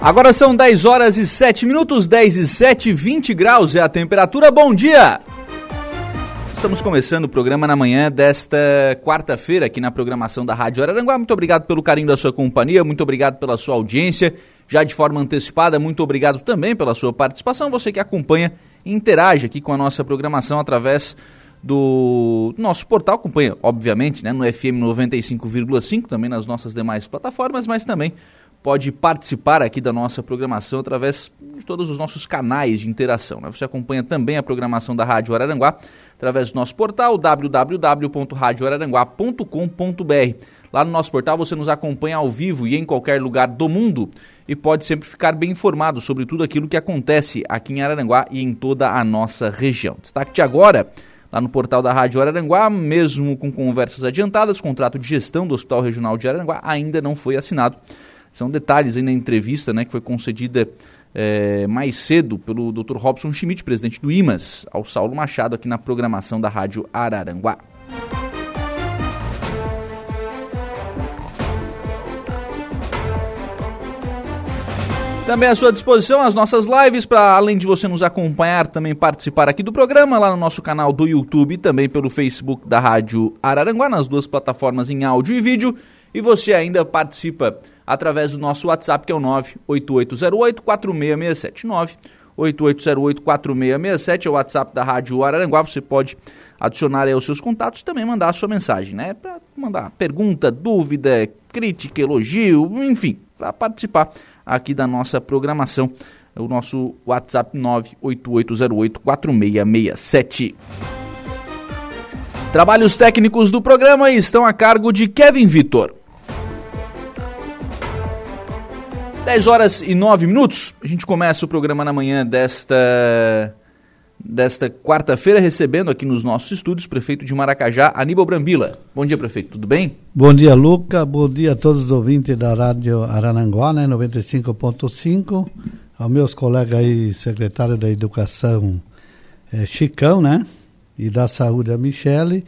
Agora são 10 horas e 7 minutos, 10 e 7, 20 graus é a temperatura. Bom dia! Estamos começando o programa na manhã desta quarta-feira aqui na programação da Rádio Araranguá. Muito obrigado pelo carinho da sua companhia, muito obrigado pela sua audiência. Já de forma antecipada, muito obrigado também pela sua participação. Você que acompanha e interage aqui com a nossa programação através do nosso portal, acompanha, obviamente, né, no FM 95,5, também nas nossas demais plataformas, mas também pode participar aqui da nossa programação através de todos os nossos canais de interação. Né? Você acompanha também a programação da Rádio Araranguá através do nosso portal www.radioararanguá.com.br. Lá no nosso portal você nos acompanha ao vivo e em qualquer lugar do mundo e pode sempre ficar bem informado sobre tudo aquilo que acontece aqui em Araranguá e em toda a nossa região. Destaque de agora lá no portal da Rádio Araranguá, mesmo com conversas adiantadas, contrato de gestão do Hospital Regional de Araranguá ainda não foi assinado. São detalhes aí na entrevista né, que foi concedida é, mais cedo pelo Dr. Robson Schmidt, presidente do IMAS, ao Saulo Machado, aqui na programação da Rádio Araranguá. Também à sua disposição as nossas lives, para além de você nos acompanhar, também participar aqui do programa, lá no nosso canal do YouTube e também pelo Facebook da Rádio Araranguá, nas duas plataformas em áudio e vídeo. E você ainda participa através do nosso WhatsApp, que é o 98808-4667. 98808-4667 é o WhatsApp da Rádio Araranguá. Você pode adicionar aí os seus contatos e também mandar a sua mensagem, né? Para mandar pergunta, dúvida, crítica, elogio, enfim, para participar aqui da nossa programação. O nosso WhatsApp 98808-4667. Trabalhos técnicos do programa estão a cargo de Kevin Vitor. 10 horas e 9 minutos, a gente começa o programa na manhã desta desta quarta-feira recebendo aqui nos nossos estúdios o prefeito de Maracajá, Aníbal Brambila. Bom dia, prefeito, tudo bem? Bom dia, Luca. Bom dia a todos os ouvintes da Rádio Arananguá, né, 95.5. Aos meus colegas aí, secretário da Educação, é, Chicão, né? E da Saúde, a Michele.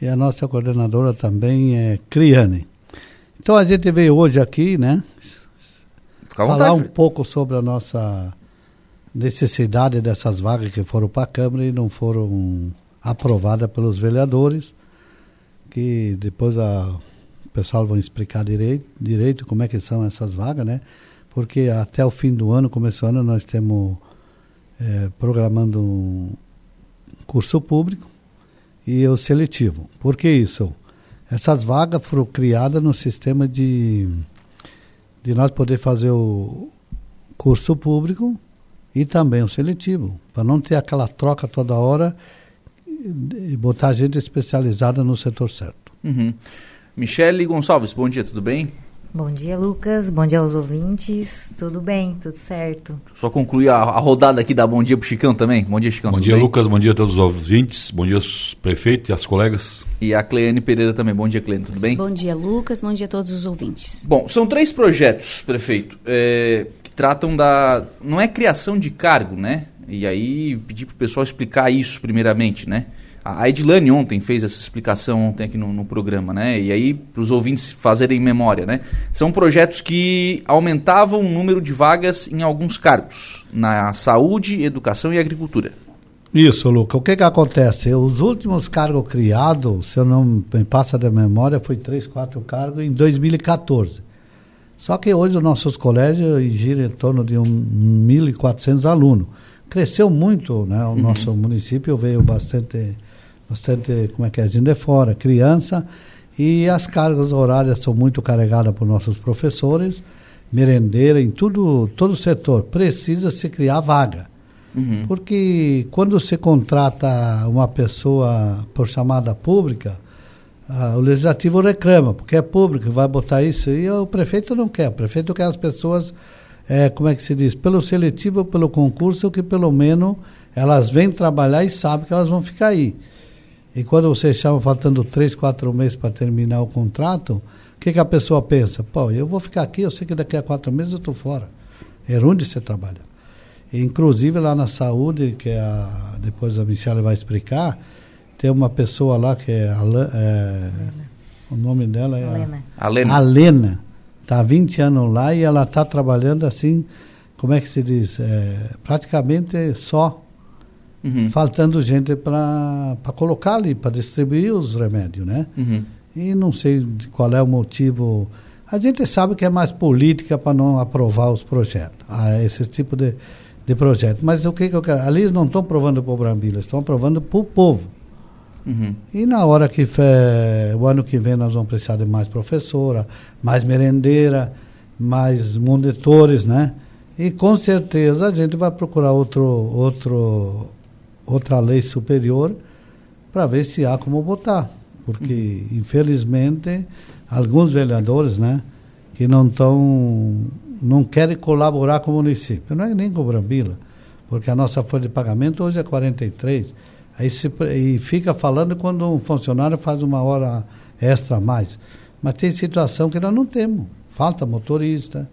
E a nossa coordenadora também é Criane. Então a gente veio hoje aqui, né? Fica falar um pouco sobre a nossa necessidade dessas vagas que foram para a Câmara e não foram aprovadas pelos vereadores, que depois a, o pessoal vai explicar direito, direito como é que são essas vagas, né? Porque até o fim do ano, começo do ano, nós temos é, programando um curso público e o seletivo. Por que isso? Essas vagas foram criadas no sistema de de nós poder fazer o curso público e também o seletivo, para não ter aquela troca toda hora e botar gente especializada no setor certo. Uhum. Michele Gonçalves, bom dia, tudo bem? Bom dia, Lucas. Bom dia aos ouvintes. Tudo bem, tudo certo. Só concluir a, a rodada aqui da Bom Dia pro Chicão também. Bom dia, Chicão. Bom dia, bem? Lucas. Bom dia a todos os ouvintes. Bom dia aos prefeitos e às colegas. E a Cleane Pereira também. Bom dia, Cleane. Tudo bem? Bom dia, Lucas. Bom dia a todos os ouvintes. Bom, são três projetos, prefeito, é, que tratam da. Não é criação de cargo, né? E aí pedir pro pessoal explicar isso primeiramente, né? A Edilane ontem fez essa explicação ontem aqui no, no programa, né? E aí, para os ouvintes fazerem memória, né? São projetos que aumentavam o número de vagas em alguns cargos, na saúde, educação e agricultura. Isso, Luca. O que que acontece? Os últimos cargos criados, se eu não me passa da memória, foi três, quatro cargos em 2014. Só que hoje os nossos colégios giram em torno de um 1.400 alunos. Cresceu muito, né? O uhum. nosso município veio bastante bastante, como é que é, gente de fora, criança, e as cargas horárias são muito carregadas por nossos professores, merendeira, em tudo, todo o setor. Precisa se criar vaga. Uhum. Porque quando se contrata uma pessoa por chamada pública, ah, o legislativo reclama, porque é público, vai botar isso, e o prefeito não quer. O prefeito quer as pessoas, é, como é que se diz, pelo seletivo, pelo concurso, que pelo menos elas vêm trabalhar e sabem que elas vão ficar aí. E quando você chama faltando três, quatro meses para terminar o contrato, o que, que a pessoa pensa? Pô, eu vou ficar aqui, eu sei que daqui a quatro meses eu estou fora. É onde você trabalha. E, inclusive lá na saúde, que é a, depois a Michelle vai explicar, tem uma pessoa lá que é, a, é o nome dela é Alena. A, Alena. Alena Está há 20 anos lá e ela está trabalhando assim, como é que se diz? É, praticamente só. Uhum. Faltando gente para colocar ali, para distribuir os remédios, né? Uhum. E não sei qual é o motivo. A gente sabe que é mais política para não aprovar os projetos, ah, esse tipo de, de projeto. Mas o que, que eu quero? Ali eles não estão aprovando para o Brambila, estão aprovando para o povo. Uhum. E na hora que fe- o ano que vem nós vamos precisar de mais professora, mais merendeira, mais monitores, né? E com certeza a gente vai procurar outro, outro, outra lei superior para ver se há como botar. Porque, infelizmente, alguns vereadores, né, que não estão, não querem colaborar com o município. Não é nem com o Brambila, porque a nossa folha de pagamento hoje é 43. Aí se, e fica falando quando um funcionário faz uma hora extra a mais. Mas tem situação que nós não temos. Falta motorista,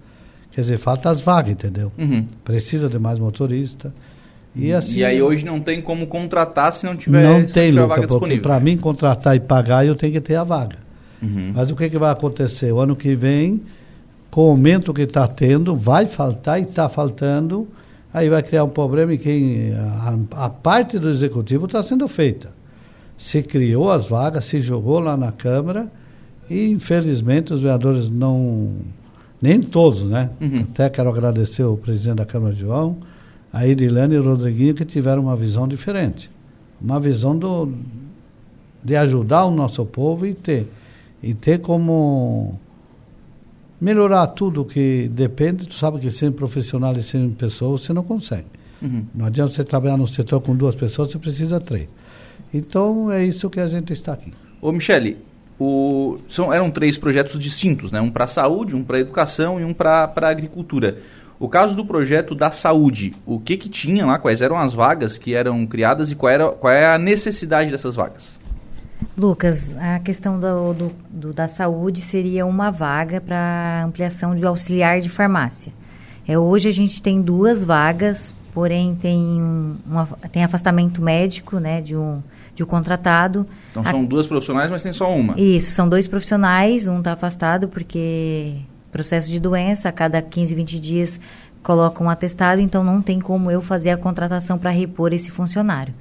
quer dizer, falta as vagas, entendeu? Uhum. Precisa de mais motorista. E, assim, e aí hoje não tem como contratar se não tiver, não tem, tiver Luca, vaga disponível. para mim contratar e pagar eu tenho que ter a vaga. Uhum. Mas o que, que vai acontecer? O ano que vem, com o aumento que está tendo, vai faltar e está faltando, aí vai criar um problema e quem a, a parte do executivo está sendo feita. Se criou as vagas, se jogou lá na Câmara e infelizmente os vereadores não, nem todos, né? Uhum. Até quero agradecer o presidente da Câmara, João, a Irilane e o Rodriguinho, que tiveram uma visão diferente. Uma visão do, de ajudar o nosso povo e ter, e ter como melhorar tudo que depende. Tu sabe que sem profissional e sem pessoas você não consegue. Uhum. Não adianta você trabalhar no setor com duas pessoas, você precisa três. Então é isso que a gente está aqui. Ô Michele, o, são, eram três projetos distintos, né? Um para saúde, um para educação e um para agricultura. O caso do projeto da saúde, o que que tinha lá, quais eram as vagas que eram criadas e qual, era, qual é a necessidade dessas vagas? Lucas, a questão do, do- do- da saúde seria uma vaga para ampliação de auxiliar de farmácia. É, hoje a gente tem duas vagas, porém tem, um, uma- tem afastamento médico né, de, um, de um contratado. Então A- são duas profissionais, mas tem só uma. Isso, são dois profissionais, um está afastado porque processo de doença, a cada 15, 20 dias coloca um atestado, então não tem como eu fazer a contratação para repor esse funcionário.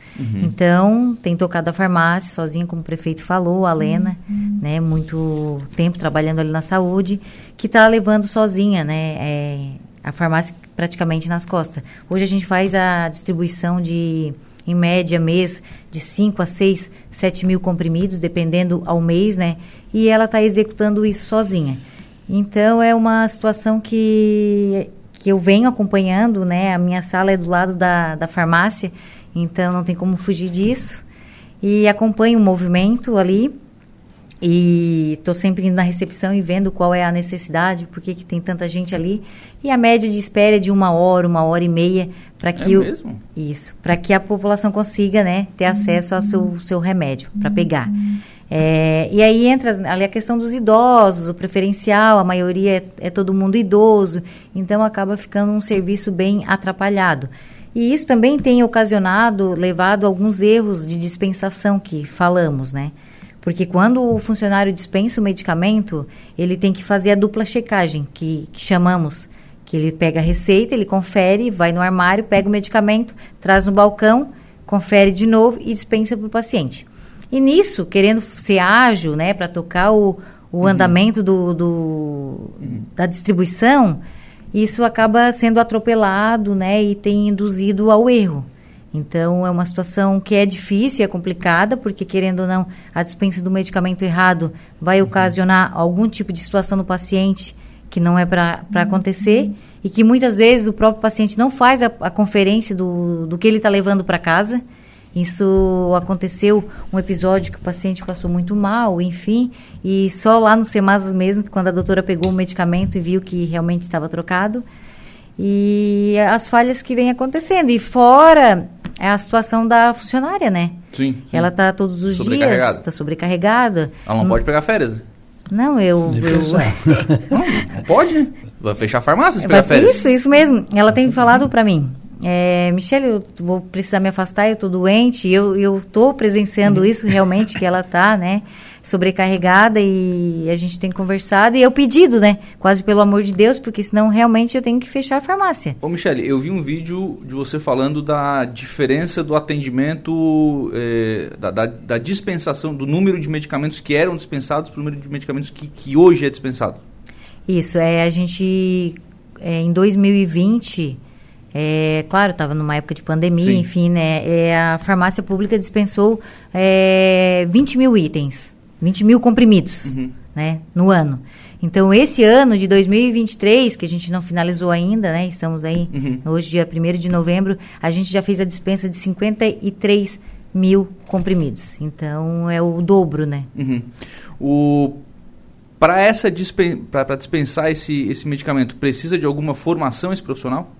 Então, tem tocado a farmácia sozinha, como o prefeito falou, a Lena, né, muito tempo trabalhando ali na saúde, que está levando sozinha, né, é, a farmácia praticamente nas costas. Hoje a gente faz a distribuição de em média, mês, de 5 a 6, 7 mil comprimidos, dependendo ao mês, né? E ela está executando isso sozinha. Então, é uma situação que, que eu venho acompanhando, né? A minha sala é do lado da, da farmácia, então não tem como fugir disso. E acompanho o movimento ali, e estou sempre indo na recepção e vendo qual é a necessidade, por que tem tanta gente ali. E a média de espera é de uma hora, uma hora e meia, para que É o, mesmo? isso, para que a população consiga, né, ter acesso ao seu, seu remédio para pegar. É, e aí entra ali a questão dos idosos, o preferencial, a maioria é, é todo mundo idoso, então acaba ficando um serviço bem atrapalhado. E isso também tem ocasionado, levado a alguns erros de dispensação que falamos, né? Porque quando o funcionário dispensa o medicamento, ele tem que fazer a dupla checagem, que, que chamamos. Que ele pega a receita, ele confere, vai no armário, pega o medicamento, traz no balcão, confere de novo e dispensa para o paciente. E nisso, querendo ser ágil, né, para tocar o, o andamento do, do- da distribuição, isso acaba sendo atropelado, né, e tem induzido ao erro. Então, é uma situação que é difícil e é complicada, porque, querendo ou não, a dispensa do medicamento errado vai ocasionar algum tipo de situação no paciente que não é para acontecer e que muitas vezes o próprio paciente não faz a, a conferência do, do que ele está levando para casa. Isso aconteceu um episódio que o paciente passou muito mal, enfim, e só lá no Semasas mesmo, que quando a doutora pegou o medicamento e viu que realmente estava trocado, e as falhas que vêm acontecendo. E fora é a situação da funcionária, né? Sim. sim. Ela está todos os dias, está sobrecarregada. Ela não pode pegar férias. Não, eu. Eu. Não pode, né? Vai fechar a farmácia se pegar férias. Isso, isso mesmo. Ela tem falado para mim. É, Michelle, eu vou precisar me afastar, eu estou doente, eu estou presenciando isso realmente, que ela está, né, sobrecarregada e a gente tem conversado, e eu pedido, né, quase pelo amor de Deus, porque senão realmente eu tenho que fechar a farmácia. Ô Michelle, eu vi um vídeo de você falando da diferença do atendimento, eh, da, da, da, dispensação, do número de medicamentos que eram dispensados para o número de medicamentos que, que hoje é dispensado. Isso, é, a gente, é, em 2020 é, claro, estava numa época de pandemia, Sim. enfim, né? É, a farmácia pública dispensou é, 20 mil itens, 20 mil comprimidos, uhum. né? No ano. Então, esse ano de 2023, que a gente não finalizou ainda, né? Estamos aí, uhum. hoje, dia 1 de novembro, a gente já fez a dispensa de 53 mil comprimidos. Então, é o dobro, né? Uhum. O para essa dispen para dispensar esse, esse medicamento, precisa de alguma formação esse profissional?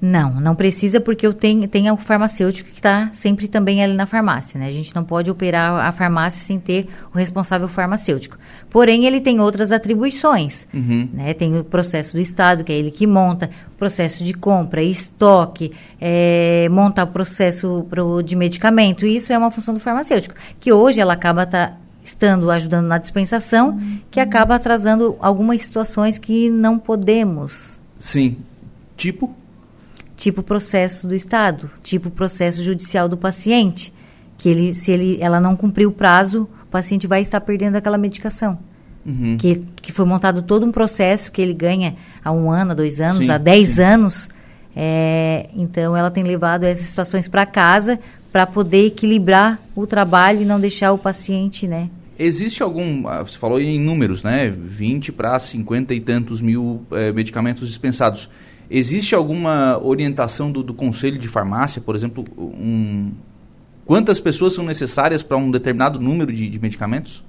Não, não precisa porque eu tenho, tenho o farmacêutico que está sempre também ali na farmácia, né? A gente não pode operar a farmácia sem ter o responsável farmacêutico. Porém, ele tem outras atribuições, uhum. né? Tem o processo do Estado, que é ele que monta, processo de compra, estoque, é, montar o processo pro, de medicamento. Isso é uma função do farmacêutico, que hoje ela acaba tá, estando ajudando na dispensação, uhum. que acaba atrasando algumas situações que não podemos. Sim. Tipo? Tipo processo do Estado, tipo processo judicial do paciente, que ele, se ele, ela não cumprir o prazo, o paciente vai estar perdendo aquela medicação. Uhum. Que, que foi montado todo um processo que ele ganha há um ano, há dois anos, sim, há dez sim. anos. É, então, ela tem levado essas situações para casa para poder equilibrar o trabalho e não deixar o paciente, né? Existe algum, ah, você falou em números, né? 20 para 50 e tantos mil é, medicamentos dispensados. Existe alguma orientação do, do Conselho de Farmácia, por exemplo, um, quantas pessoas são necessárias para um determinado número de, de, medicamentos?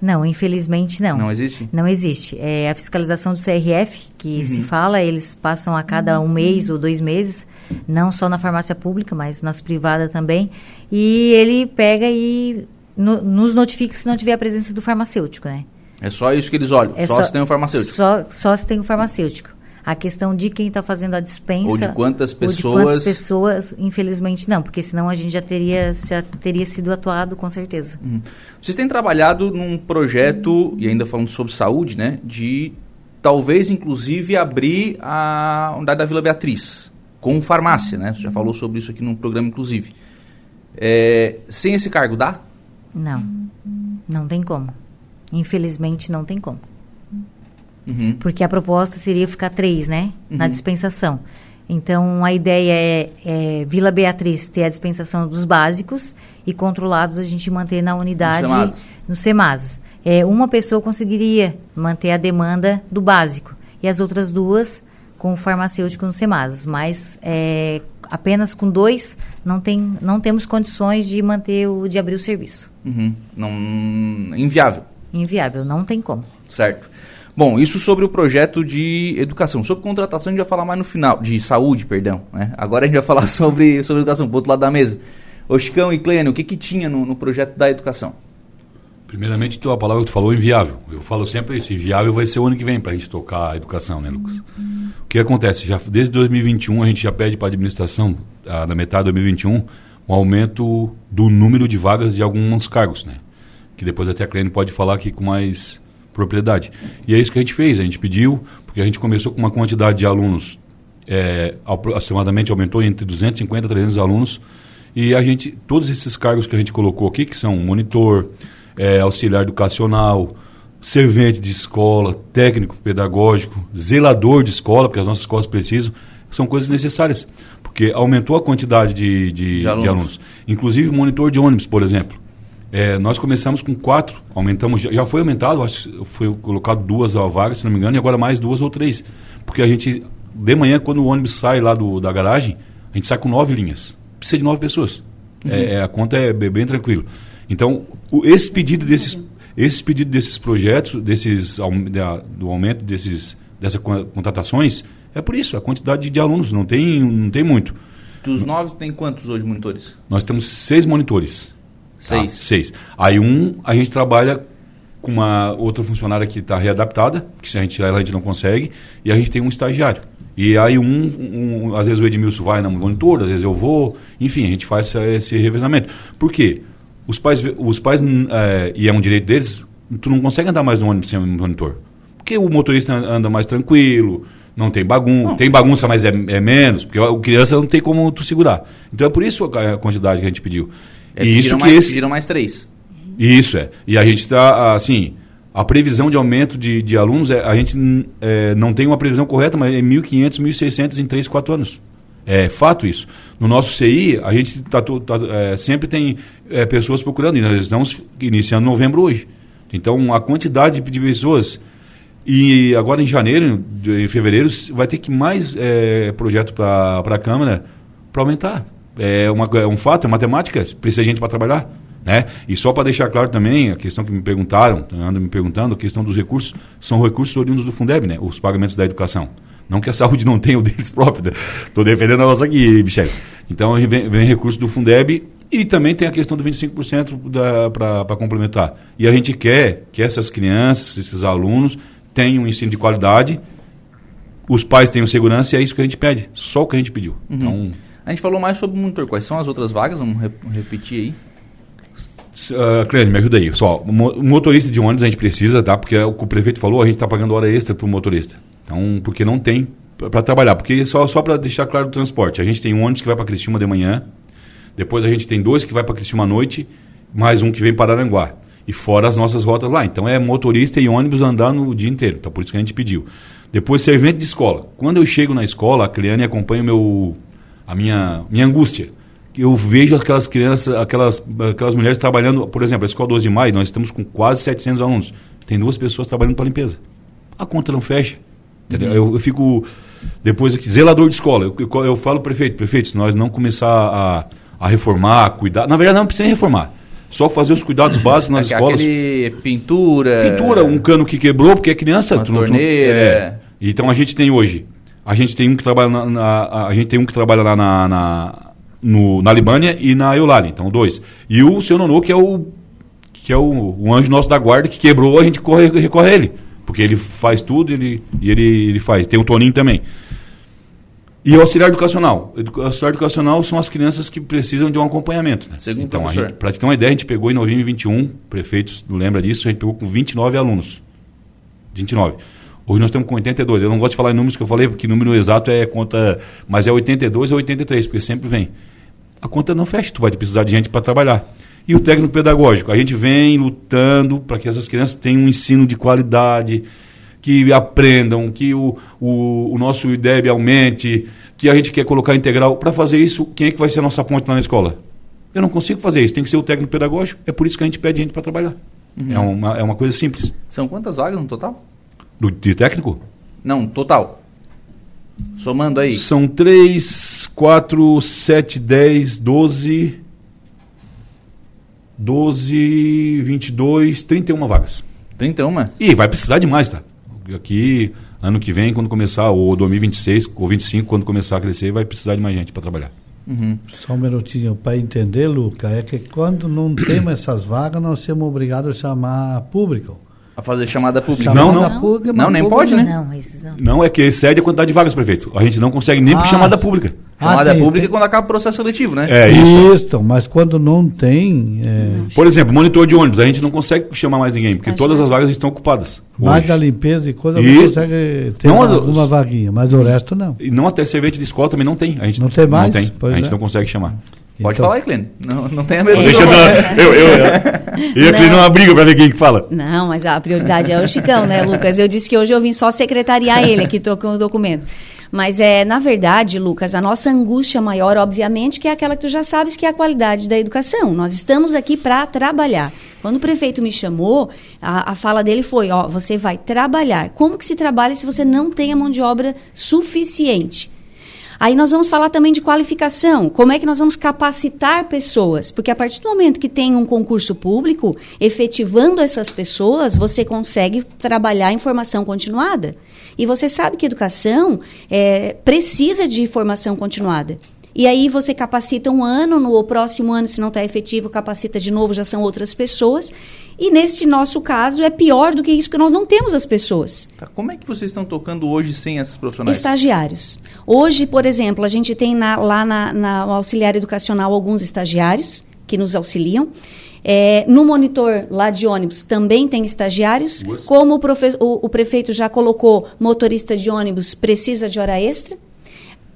Não, infelizmente não. Não existe? Não existe. É a fiscalização do CRF, que uhum. se fala, eles passam a cada um mês ou dois meses, não só na farmácia pública, mas nas privadas também. E ele pega e no, nos notifica se não tiver a presença do farmacêutico, né? É só isso que eles olham, é só, só se tem um farmacêutico. Só, só se tem um farmacêutico. A questão de quem está fazendo a dispensa. Ou de quantas pessoas. Ou de quantas pessoas, infelizmente não, porque senão a gente já teria, já teria sido atuado com certeza. Uhum. Vocês têm trabalhado num projeto, e ainda falando sobre saúde, né? De talvez inclusive abrir a unidade da Vila Beatriz, com farmácia, né? Você já falou sobre isso aqui no programa, inclusive. É, sem esse cargo, dá? Não, não tem como. Infelizmente não tem como. Uhum. Porque a proposta seria ficar três, né? Uhum. Na dispensação. Então, a ideia é, é, Vila Beatriz ter a dispensação dos básicos e controlados a gente manter na unidade no CEMASs. É, uma pessoa conseguiria manter a demanda do básico e as outras duas com o farmacêutico no CEMASs. Mas é, apenas com dois não, tem, não temos condições de manter o, de abrir o serviço. Uhum. Não, inviável. Inviável, não tem como. Certo. Bom, isso sobre o projeto de educação. Sobre contratação a gente vai falar mais no final, de saúde, perdão. Né? Agora a gente vai falar sobre, sobre educação, pro outro lado da mesa. Ô Chicão e Clênia, o que, que tinha no, no projeto da educação? Primeiramente, a palavra que tu falou, inviável. Eu falo sempre isso, inviável vai ser o ano que vem para a gente tocar a educação, né, Lucas? O que acontece? Já, desde 2021 a gente já pede para a administração, na metade de 2021, um aumento do número de vagas de alguns cargos, né? Que depois até a Clênia pode falar aqui com mais propriedade. E é isso que a gente fez, a gente pediu, porque a gente começou com uma quantidade de alunos, é, aproximadamente aumentou entre 250 e 300 alunos, e a gente, todos esses cargos que a gente colocou aqui, que são monitor, é, auxiliar educacional, servente de escola, técnico pedagógico, zelador de escola, porque as nossas escolas precisam, são coisas necessárias, porque aumentou a quantidade de, de, de, alunos. de alunos. Inclusive monitor de ônibus, por exemplo. É, nós começamos com quatro, aumentamos, já foi aumentado, acho que foi colocado duas vagas, se não me engano, e agora mais duas ou três. Porque a gente, de manhã, quando o ônibus sai lá do, da garagem, a gente sai com nove linhas. Precisa de nove pessoas. Uhum. É, é a conta é bem, bem tranquilo. Então, o, esse pedido desses, esse pedido desses projetos, desses, da, do aumento desses, dessas contratações, é por isso, a quantidade de, de alunos, não tem, não tem muito. Dos nove, tem quantos hoje monitores? Nós temos seis monitores. Seis. Tá? Seis. Aí um, a gente trabalha com uma outra funcionária que está readaptada, que se a gente tirar ela a gente não consegue, e a gente tem um estagiário. E aí um, um, às vezes o Edmilson vai na monitor, às vezes eu vou, enfim, a gente faz esse, esse revezamento. Por quê? Os pais, os pais é, e é um direito deles, tu não consegue andar mais no ônibus sem monitor. Porque o motorista anda mais tranquilo, não tem bagunça, tem bagunça, mas é, é, menos, porque a criança não tem como tu segurar. Então é por isso a, quantidade que a gente pediu. É, e isso que mais, esse, pediram mais três. Isso é. E a gente está, assim, a previsão de aumento de, de alunos, é, a gente é, não tem uma previsão correta, mas é 1.500, 1.600 em 3, 4 anos. É fato isso. No nosso CI, a gente tá, tá, é, sempre tem é, pessoas procurando, e nós estamos iniciando novembro hoje. Então, a quantidade de pessoas. E agora em janeiro, em fevereiro, vai ter que mais é, projeto para a Câmara para aumentar. É, uma, é um fato, é matemática, precisa de gente para trabalhar. Né? E só para deixar claro também, a questão que me perguntaram, andam me perguntando, a questão dos recursos, são recursos oriundos do Fundeb, né? os pagamentos da educação. Não que a saúde não tenha o deles próprios, estou né? defendendo a nossa aqui, Michel. Então vem, vem recurso do Fundeb e também tem a questão do 25% para complementar. E a gente quer que essas crianças, esses alunos, tenham um ensino de qualidade, os pais tenham segurança e é isso que a gente pede, só o que a gente pediu. Uhum. Então, a gente falou mais sobre o monitor. Quais são as outras vagas? Vamos repetir aí. Uh, Clênio, me ajuda aí. Só, motorista de ônibus a gente precisa, tá? Porque é o que o prefeito falou, a gente está pagando hora extra para o motorista. Então, porque não tem para trabalhar. Porque só, só para deixar claro o transporte. A gente tem um ônibus que vai para Cristina de manhã, depois a gente tem dois que vai para Cristina à noite, mais um que vem para Aranguá. E fora as nossas rotas lá. Então é motorista e ônibus andando o dia inteiro. Então por isso que a gente pediu. Depois servente de escola. Quando eu chego na escola, a Cliane acompanha o meu, a minha, minha angústia eu vejo aquelas crianças, aquelas, aquelas mulheres trabalhando, por exemplo, a Escola 12 de Maio, nós estamos com quase 700 alunos. Tem duas pessoas trabalhando para limpeza. A conta não fecha. Uhum. Eu, eu, fico, depois aqui, zelador de escola. Eu, eu, eu falo, prefeito, prefeito, se nós não começar a, a reformar, a cuidar, na verdade não precisa nem reformar. Só fazer os cuidados básicos nas escolas. Aquele pintura. Pintura, um cano que quebrou, porque é criança. Uma tu, torneira. Tu, é. Então a gente tem hoje. A gente tem um que trabalha na, na a gente tem um que trabalha lá na, na no, na Libânia e na Eulalia, então dois. E o seu Nonô, que é o que é o, o, anjo nosso da guarda que quebrou, a gente corre, recorre a ele. Porque ele faz tudo ele, e ele, ele faz. Tem o Toninho também. E o auxiliar educacional. O auxiliar educacional são as crianças que precisam de um acompanhamento. Né? Segundo então. Para ter uma ideia, a gente pegou em 2021, prefeitos não lembra disso, a gente pegou com 29 alunos. 29. Hoje nós estamos com 82. Eu não gosto de falar em números que eu falei, porque número exato é conta, mas é 82 ou 83, porque sempre vem a conta não fecha, tu vai precisar de gente para trabalhar. E o técnico pedagógico, a gente vem lutando para que essas crianças tenham um ensino de qualidade, que aprendam, que o, o, o nosso IDEB aumente, que a gente quer colocar integral. Para fazer isso, quem é que vai ser a nossa ponte lá na escola? Eu não consigo fazer isso, tem que ser o técnico pedagógico, é por isso que a gente pede gente para trabalhar. Uhum. É, uma, é uma coisa simples. São quantas vagas no total? Do, de técnico? Não, total. Somando aí. São 3, 4, 7, 10, 12. 12, 22, 31 vagas. 31? E vai precisar de mais, tá? Aqui, ano que vem, quando começar, ou 2026, ou 25, quando começar a crescer, vai precisar de mais gente para trabalhar. Uhum. Só um minutinho, para entender, Luca, é que quando não temos essas vagas, nós somos obrigados a chamar público. A fazer chamada pública. Não, não. Não, pública, não nem pública. pode, né? Não, não. não, é que excede a quantidade de vagas, prefeito. A gente não consegue nem ah, por chamada pública. Chamada ah, tem, pública tem. quando acaba o processo seletivo, né? É isso. Isso, mas quando não tem. É... Por exemplo, monitor de ônibus, a gente não consegue chamar mais ninguém, porque todas as vagas estão ocupadas. Mais da limpeza e coisa, e... não consegue ter não, alguma vaguinha, mas o resto não. E não até servente de escola também não tem. A gente não tem mais? Não tem. a gente é. não consegue chamar. Pode então, falar aí, Clênio. Não, não tenha medo. Deixa eu, eu, eu, eu, eu Clênio uma briga para ver quem que fala. Não, mas a prioridade é o Chicão, né, Lucas? Eu disse que hoje eu vim só secretariar ele aqui, tô com o documento. Mas é, na verdade, Lucas, a nossa angústia maior, obviamente, que é aquela que tu já sabes, que é a qualidade da educação. Nós estamos aqui para trabalhar. Quando o prefeito me chamou, a, a fala dele foi: ó, você vai trabalhar. Como que se trabalha se você não tem a mão de obra suficiente? Aí nós vamos falar também de qualificação. Como é que nós vamos capacitar pessoas? Porque a partir do momento que tem um concurso público, efetivando essas pessoas, você consegue trabalhar em formação continuada. E você sabe que educação é, precisa de formação continuada. E aí você capacita um ano, no próximo ano, se não está efetivo, capacita de novo, já são outras pessoas. E nesse nosso caso é pior do que isso, porque nós não temos as pessoas. Tá, como é que vocês estão tocando hoje sem esses profissionais? Estagiários. Hoje, por exemplo, a gente tem na, lá na, na auxiliar educacional alguns estagiários que nos auxiliam. É, no monitor lá de ônibus também tem estagiários. Como o, profe, o, o, prefeito já colocou, motorista de ônibus precisa de hora extra.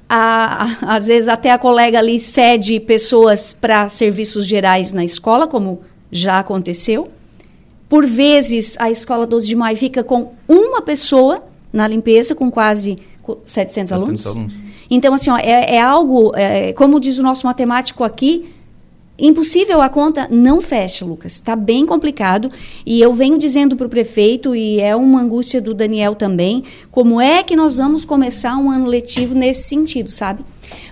A, às vezes até a colega ali cede pessoas para serviços gerais na escola, como já aconteceu. Por vezes, a escola 12 de maio fica com uma pessoa na limpeza, com quase 700, 700 alunos. alunos. Então, assim, ó, é, é algo, é, como diz o nosso matemático aqui, impossível a conta não fecha, Lucas. Está bem complicado. E eu venho dizendo para o prefeito, e é uma angústia do Daniel também, como é que nós vamos começar um ano letivo nesse sentido, sabe?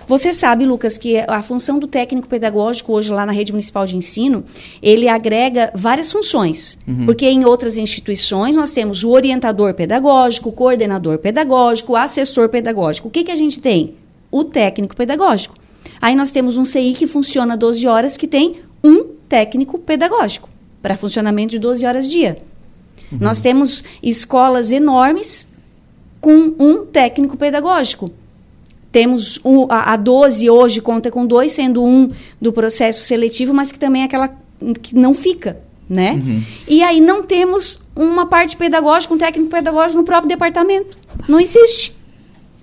Você sabe, Lucas, que a função do técnico pedagógico hoje lá na rede municipal de ensino, ele agrega várias funções. Uhum. Porque em outras instituições nós temos o orientador pedagógico, o coordenador pedagógico, o assessor pedagógico. O que, que a gente tem? O técnico pedagógico. Aí nós temos um CI que funciona 12 horas, que tem um técnico pedagógico para funcionamento de 12 horas dia. Uhum. Nós temos escolas enormes com um técnico pedagógico. Temos um, a, a 12 hoje conta com dois, sendo um do processo seletivo, mas que também é aquela que não fica, né? Uhum. E aí não temos uma parte pedagógica, um técnico pedagógico no próprio departamento. Não existe.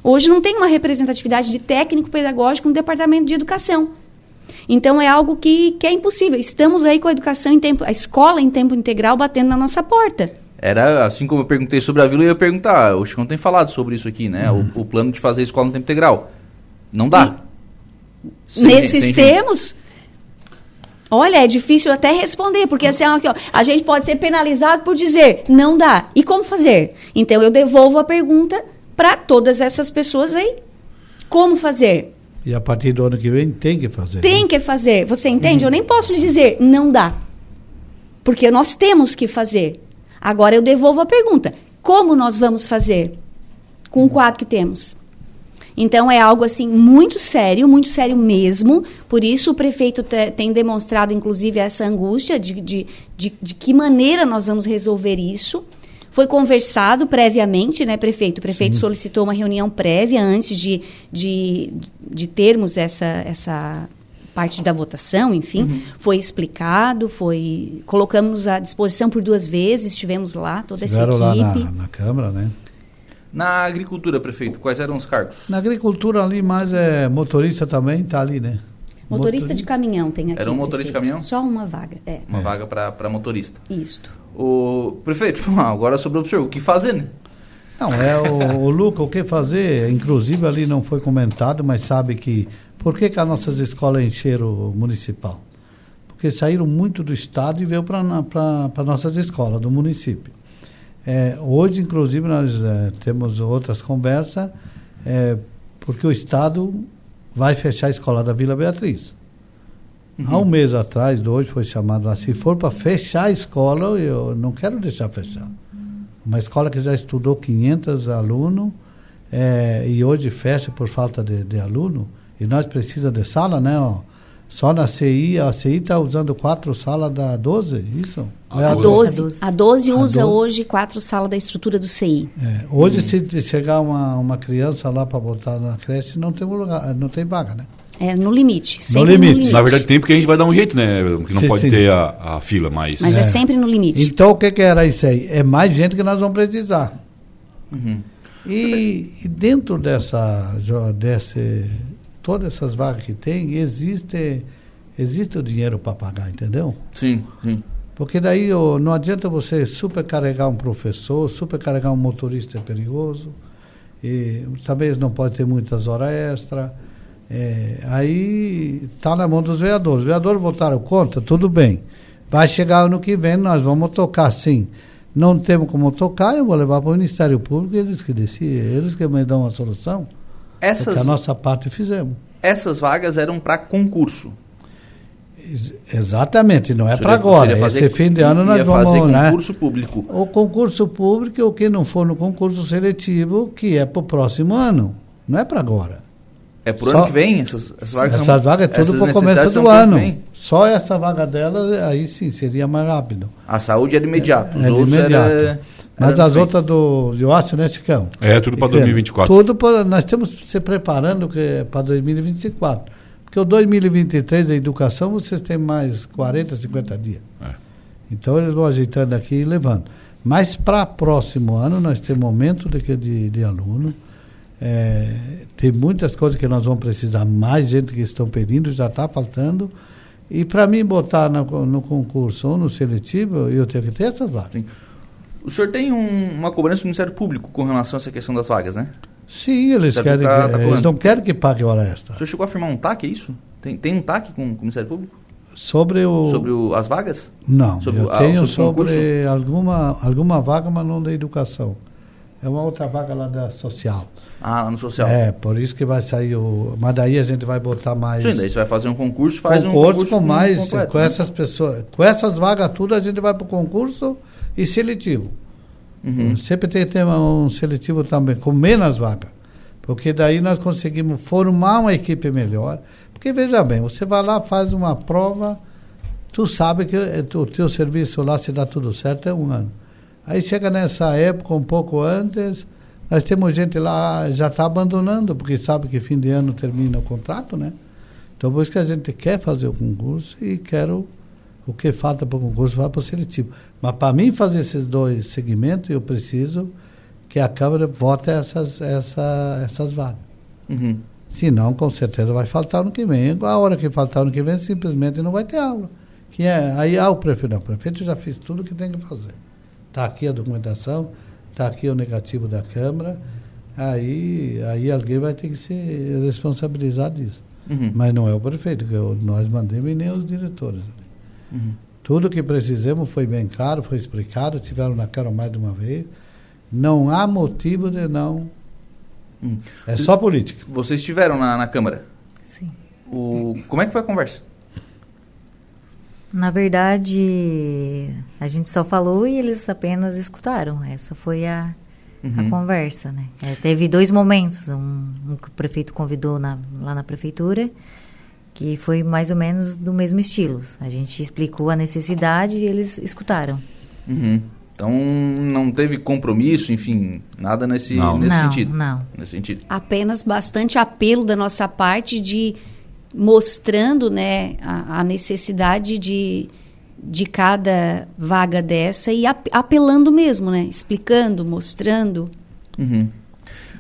Hoje não tem uma representatividade de técnico pedagógico no departamento de educação. Então é algo que, que é impossível. Estamos aí com a educação em tempo, a escola em tempo integral batendo na nossa porta. Era assim como eu perguntei sobre a vila, eu ia perguntar. O Chico tem falado sobre isso aqui, né? Uhum. O, o, plano de fazer escola em tempo integral. Não dá. Sem, Nesses sem termos. Olha, é difícil até responder, porque assim, aqui, ó, a gente pode ser penalizado por dizer não dá. E como fazer? Então eu devolvo a pergunta para todas essas pessoas aí. Como fazer? E a partir do ano que vem tem que fazer. Tem né? que fazer. Você entende? Eu nem posso lhe dizer não dá. Porque nós temos que fazer. Agora eu devolvo a pergunta: como nós vamos fazer com o quadro que temos? Então é algo assim muito sério, muito sério mesmo. Por isso o prefeito tem demonstrado, inclusive, essa angústia de, de, de, de que maneira nós vamos resolver isso. Foi conversado previamente, né, prefeito? O prefeito Sim. solicitou uma reunião prévia antes de, de, de termos essa, essa parte da votação, enfim, uhum. foi explicado, foi colocamos à disposição por duas vezes, estivemos lá, toda Estiveram essa equipe. lá na, na Câmara, né? Na agricultura, prefeito, quais eram os cargos? Na agricultura ali, mais é motorista também, está ali, né? Motorista, de caminhão tem aqui. Era um motorista prefeito. de caminhão? Só uma vaga, é. Uma é. vaga para motorista. Isto. O prefeito, agora sobre o senhor, o que fazer, né? Não, é o, o Luca, o que fazer, inclusive ali não foi comentado, mas sabe que por que, que as nossas escolas encheram o municipal? Porque saíram muito do estado e veio para nossas escolas do município. É, hoje, inclusive, nós é, temos outras conversas, é, porque o estado vai fechar a escola da Vila Beatriz. Uhum. Há um mês atrás, dois, foi chamado lá. Se for para fechar a escola, eu não quero deixar fechar. Uma escola que já estudou 500 alunos é, e hoje fecha por falta de, de aluno, e nós precisamos de sala, né? Ó, só na CI, a CI está usando quatro salas da 12, isso? A, é a 12. 12. A 12 usa a 12. hoje quatro salas da estrutura do CI. É, hoje, hum. se chegar uma, uma criança lá para botar na creche, não tem, lugar, não tem vaga, né? É, no limite. No limite. no limite. Na verdade tem porque a gente vai dar um jeito, né? Que não sim, pode sim. ter a, a, fila, mas... Mas é. é. sempre no limite. Então o que, que, era isso aí? É mais gente que nós vamos precisar. Uhum. E, e, dentro dessa, desse, todas essas vagas que tem, existe, existe o dinheiro para pagar, entendeu? Sim, sim. Porque daí oh, não adianta você supercarregar um professor, supercarregar um motorista é perigoso, e talvez não pode ter muitas horas extras é, aí está na mão dos vereadores. Os vereadores votaram contra, tudo bem. Vai chegar ano que vem, nós vamos tocar sim. Não temos como tocar, eu vou levar para o Ministério Público, eles que decidem, eles que me dão uma solução. Essas, a nossa parte fizemos. Essas vagas eram para concurso. Ex exatamente, não é para agora. Fazer, Esse fim de ano nós vamos fazer né? concurso público. O concurso público, o que não for no concurso seletivo, que é para o próximo ano, não é para agora. É por Só- ano que vem? Essas, essas vagas Essas são, vagas é tudo para o começo do ano. Só essa vaga dela, aí sim, seria mais rápido. A saúde é de imediato. Os É outros imediato. era- Mas era as outras do de Oácio, né, Chicão? É, tudo para Entendo. 2024. Tudo pra, nós estamos se preparando que- para 2024. Porque o 2023, a educação, vocês têm mais 40, 50 dias. É. Então eles vão ajeitando aqui e levando. Mas para próximo ano, nós temos aumento de, que- de, de aluno. É, tem muitas coisas que nós vamos precisar, mais gente que estão pedindo, já está faltando. E para mim botar no, no concurso ou no seletivo, eu tenho que ter essas vagas. Sim. O senhor tem um- uma cobrança do Ministério Público com relação a essa questão das vagas, né? Sim, eles querem tá- que- tá eles não querem que pague hora extra. O senhor chegou a firmar um TAC, é isso? Tem, tem um TAC com, com o Ministério Público? Sobre o. Sobre o- as vagas? Não, sobre eu ah, tenho sobre o sobre alguma, alguma vaga, mas não da educação. É uma outra vaga lá da social. Ah, lá no social. É, por isso que vai sair o. Mas daí a gente vai botar mais. Sim, daí você vai fazer um concurso, faz um concurso concurso com mais. completo, com né? essas pessoas. Com essas vagas tudo, a gente vai para o concurso e seletivo. Uhum. Sempre tem que ter um seletivo também, com menos vagas. Porque daí nós conseguimos formar uma equipe melhor. Porque veja bem, você vai lá, faz uma prova, tu sabe que eh, o teu serviço lá, se dá tudo certo, é um ano. Aí chega nessa época, um pouco antes, nós temos gente lá já está abandonando, porque sabe que fim de ano termina o contrato, né? Então por isso que a gente quer fazer o concurso e quero o que falta para o concurso vai para o seletivo. Mas para mim fazer esses dois segmentos, eu preciso que a Câmara vote essas, essa, essas vagas. Uhum. Senão, com certeza, vai faltar no que vem. A hora que faltar no que vem, simplesmente não vai ter aula. Que é, aí, ah, o prefeito, não, o prefeito já fez tudo o que tem que fazer. Está aqui a documentação, está aqui o negativo da Câmara, aí, aí alguém vai ter que se responsabilizar disso. Uhum. Mas não é o prefeito, que eu- nós mandamos e nem os diretores. Uhum. Tudo que precisamos foi bem claro, foi explicado, tiveram na cara mais de uma vez. Não há motivo de não. Hum. É só política. Vocês estiveram na, na Câmara. Sim. O, como é que foi a conversa? Na verdade, a gente só falou e eles apenas escutaram. Essa foi a, a Uhum. conversa, né? É, teve dois momentos. Um, um que o prefeito convidou na- lá na prefeitura, que foi mais ou menos do mesmo estilo. A gente explicou a necessidade e eles escutaram. Uhum. Então não teve compromisso, enfim, nada nesse, Não, nesse não, sentido. não. Nesse sentido. apenas bastante apelo da nossa parte de mostrando né, a, a necessidade de, de cada vaga dessa e ap- apelando mesmo, né? Explicando, mostrando. Uhum.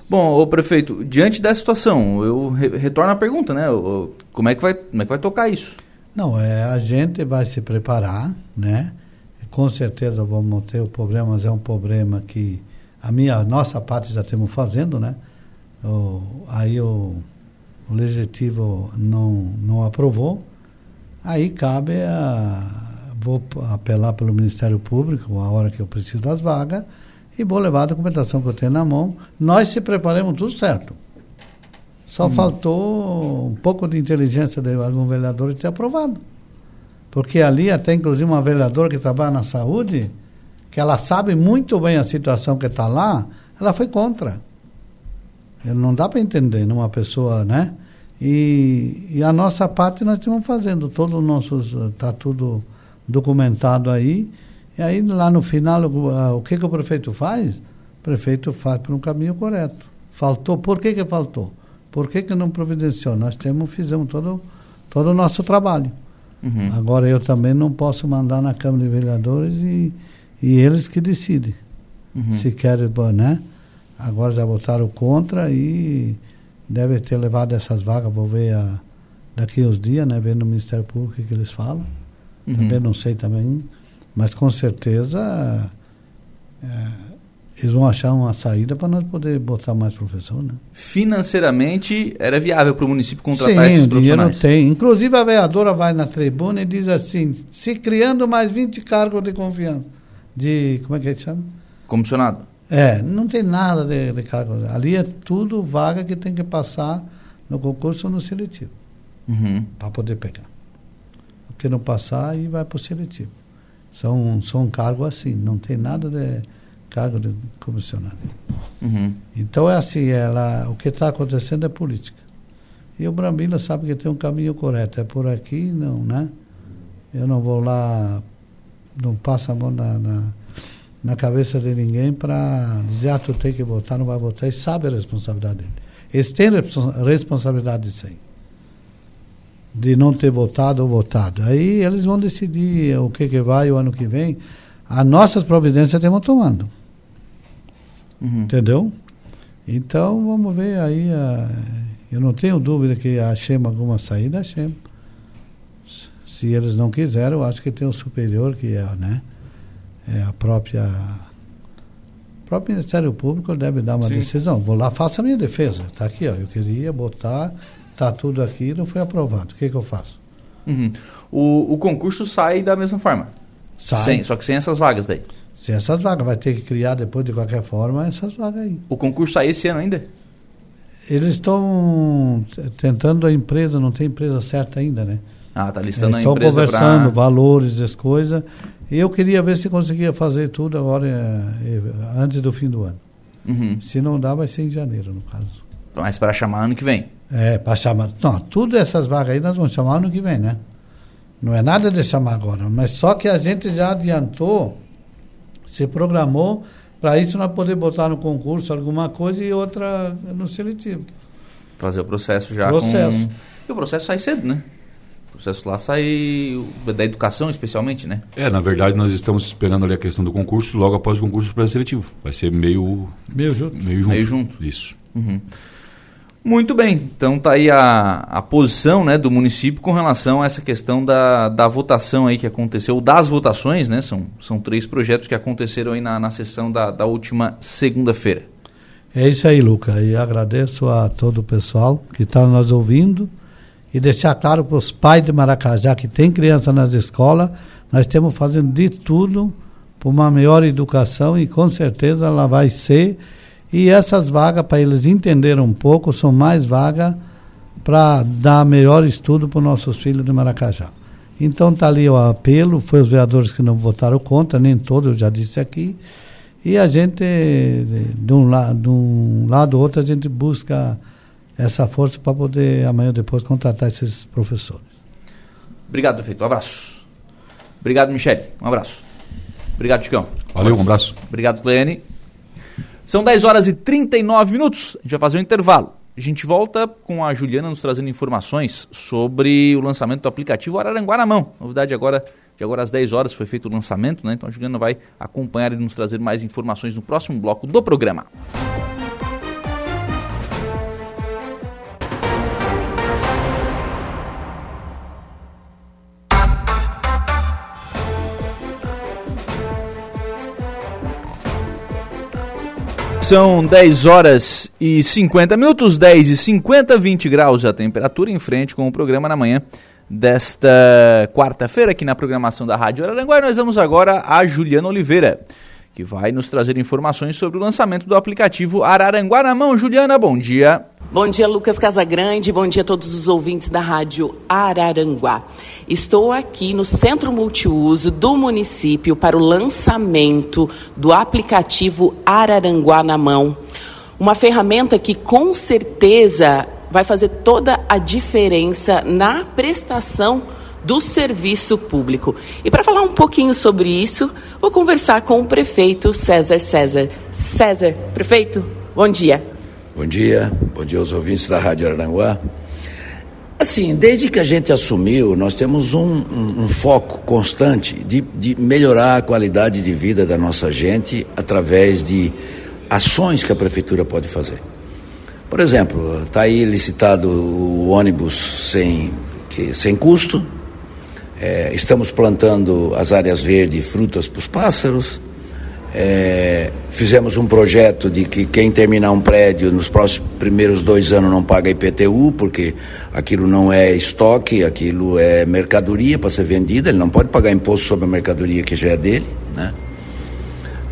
Bom, ô prefeito, diante dessa situação, eu re- retorno à pergunta, né? O- Como é que vai, como é que vai tocar isso? Não, é, a gente vai se preparar, né? Com certeza vamos ter o problema, mas é um problema que a minha, a nossa parte já estamos fazendo, né? O, aí o, o legislativo não, não aprovou, aí cabe a vou apelar pelo Ministério Público a hora que eu preciso das vagas e vou levar a documentação que eu tenho na mão. Nós se preparamos tudo certo. Só faltou um pouco de inteligência de algum vereador ter aprovado. Porque ali até inclusive uma vereadora que trabalha na saúde, que ela sabe muito bem a situação que está lá, ela foi contra. Não dá para entender numa pessoa, né? E, e a nossa parte nós estamos fazendo, todos os nossos, está tudo documentado aí. E aí lá no final, o, o que, que o prefeito faz? O prefeito faz por um caminho correto. Faltou, por que, que faltou? Por que, que não providenciou? Nós temos, fizemos todo, todo o nosso trabalho. Uhum. Agora eu também não posso mandar na Câmara de Vereadores e, e eles que decidem. Uhum. Se querem, né? Agora já votaram contra e deve ter levado essas vagas, vou ver a, daqui uns dias, né? Ver no Ministério Público o que, eles falam. Uhum. Também não sei também. Mas com certeza é, eles vão achar uma saída para nós poder botar mais professor, né? Financeiramente, era viável para o município contratar Sim, esses o profissionais? tem. Inclusive a vereadora vai na tribuna e diz assim, se criando mais 20 cargos de confiança. De, como é que a gente chama? Comissionado? É, não tem nada de, de cargo. Ali é tudo vaga que tem que passar no concurso ou no seletivo, Uhum. para poder pegar. O que não passar, aí vai para o seletivo. São, são cargos assim, não tem nada de cargo de comissionado. Uhum. Então é assim, ela, o que está acontecendo é política. E o Brambila sabe que tem um caminho correto. É por aqui, não, né? Eu não vou lá, não passo a mão na, na, na cabeça de ninguém para dizer, ah, tu tem que votar, não vai votar. Eles sabem a responsabilidade dele. Eles têm responsabilidade disso aí. De não ter votado ou votado. Aí eles vão decidir o que, que vai o ano que vem. As nossas providências estamos tomando. Uhum. Entendeu? Então, vamos ver aí. Uh, eu não tenho dúvida que achemos alguma saída, achemos. Se eles não quiserem, eu acho que tem um superior que é, né? É a própria. O próprio Ministério Público deve dar uma Sim. decisão. Vou lá, faça a minha defesa. Está aqui, ó. Eu queria botar, está tudo aqui, não foi aprovado. O que, que eu faço? Uhum. O, o concurso sai da mesma forma. Sai. Sem, só que sem essas vagas daí. Sem essas vagas. Vai ter que criar depois, de qualquer forma, essas vagas aí. O concurso sai esse ano ainda? Eles estão tentando a empresa, não tem empresa certa ainda, né? Ah, tá listando Eles a empresa Estão conversando pra... valores, as coisas. E eu queria ver se conseguia fazer tudo agora, eh, antes do fim do ano. Uhum. Se não dá, vai ser em janeiro, no caso. Mas para chamar ano que vem? É, para chamar. Não, tudo essas vagas aí nós vamos chamar ano que vem, né? Não é nada de chamar agora, mas só que a gente já adiantou, se programou para isso nós poder botar no concurso alguma coisa e outra no seletivo. Fazer o processo já processo. com... E o processo sai cedo, né? O processo lá sai da educação especialmente, né? É, na verdade nós estamos esperando ali a questão do concurso logo após o concurso para seletivo. Vai ser meio... Meio junto. Meio junto. Meio junto. Isso. Uhum. Muito bem, então tá aí a, a posição né, do município com relação a essa questão da, da votação aí que aconteceu, das votações, né? São, são três projetos que aconteceram aí na, na sessão da, da última segunda-feira. É isso aí, Luca, e agradeço a todo o pessoal que está nos ouvindo e deixar claro para os pais de Maracajá que tem criança nas escolas, nós estamos fazendo de tudo para uma melhor educação e com certeza ela vai ser e essas vagas, para eles entenderem um pouco, são mais vagas para dar melhor estudo para os nossos filhos de Maracajá. Então está ali o apelo, foi os vereadores que não votaram contra, nem todos, eu já disse aqui. E a gente, de um, la, de um lado ou outro, a gente busca essa força para poder amanhã ou depois contratar esses professores. Obrigado, prefeito. Um abraço. Obrigado, Michele. Um abraço. Obrigado, Chicão. Um Valeu, abraço. um abraço. Obrigado, Cleane. São 10 horas e 39 minutos. A gente vai fazer um intervalo. A gente volta com a Juliana nos trazendo informações sobre o lançamento do aplicativo Araranguá na mão. Novidade agora, de agora às 10 horas foi feito o lançamento, né? Então a Juliana vai acompanhar e nos trazer mais informações no próximo bloco do programa. São 10 horas e 50 minutos, 10 e 50, 20 graus a temperatura em frente com o programa na manhã desta quarta-feira aqui na programação da Rádio Araranguá. Nós vamos agora a Juliana Oliveira, que vai nos trazer informações sobre o lançamento do aplicativo Araranguá na mão. Juliana, bom dia. Bom dia, Lucas Casagrande. Bom dia a todos os ouvintes da Rádio Araranguá. Estou aqui no Centro Multiuso do município para o lançamento do aplicativo Araranguá na Mão. Uma ferramenta que com certeza vai fazer toda a diferença na prestação do serviço público. E para falar um pouquinho sobre isso, vou conversar com o prefeito César César. César, prefeito, bom dia. Bom dia, bom dia aos ouvintes da Rádio Aranguá. Assim, desde que a gente assumiu, nós temos um, um, um foco constante de, de, melhorar a qualidade de vida da nossa gente através de ações que a prefeitura pode fazer. Por exemplo, está aí licitado o ônibus sem, que, sem custo, é, estamos plantando as áreas verdes e frutas para os pássaros, é, fizemos um projeto de que quem terminar um prédio nos próximos primeiros dois anos não paga IPTU, porque aquilo não é estoque, aquilo é mercadoria para ser vendida, ele não pode pagar imposto sobre a mercadoria que já é dele. Né?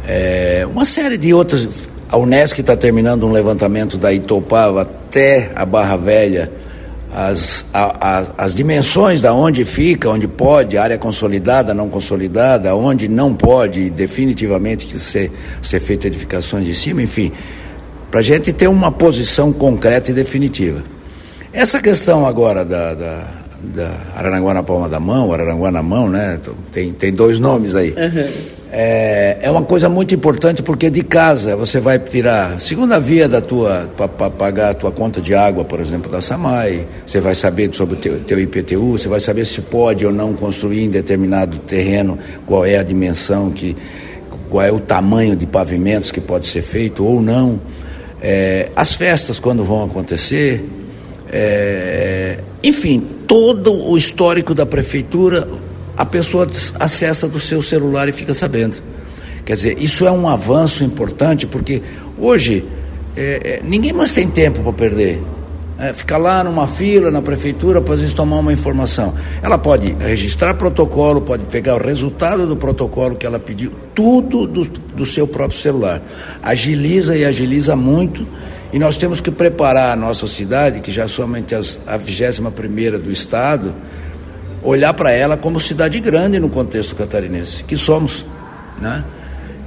É, uma série de outras. A Unesc está terminando um levantamento da Itopava até a Barra Velha as, a, a, as dimensões da onde fica, onde pode, área consolidada, não consolidada, onde não pode definitivamente ser, ser feita edificações de cima, enfim, para a gente ter uma posição concreta e definitiva. Essa questão agora da, da, da Araranguá na palma da mão, Araranguá na mão, né? Tem, tem dois nomes aí. Uhum. É, é uma coisa muito importante porque de casa você vai tirar segunda via da tua para pagar a tua conta de água, por exemplo, da Samai. Você vai saber sobre o teu, teu IPTU, você vai saber se pode ou não construir em determinado terreno, qual é a dimensão que qual é o tamanho de pavimentos que pode ser feito ou não. É, as festas quando vão acontecer, é, enfim, todo o histórico da prefeitura a pessoa acessa do seu celular e fica sabendo. Quer dizer, isso é um avanço importante porque hoje é, é, ninguém mais tem tempo para perder. É, ficar lá numa fila na prefeitura para às vezes tomar uma informação. Ela pode registrar protocolo, pode pegar o resultado do protocolo que ela pediu, tudo do, do seu próprio celular. Agiliza e agiliza muito. E nós temos que preparar a nossa cidade, que já somente as, a 21 primeira do estado, olhar para ela como cidade grande no contexto catarinense, que somos, né?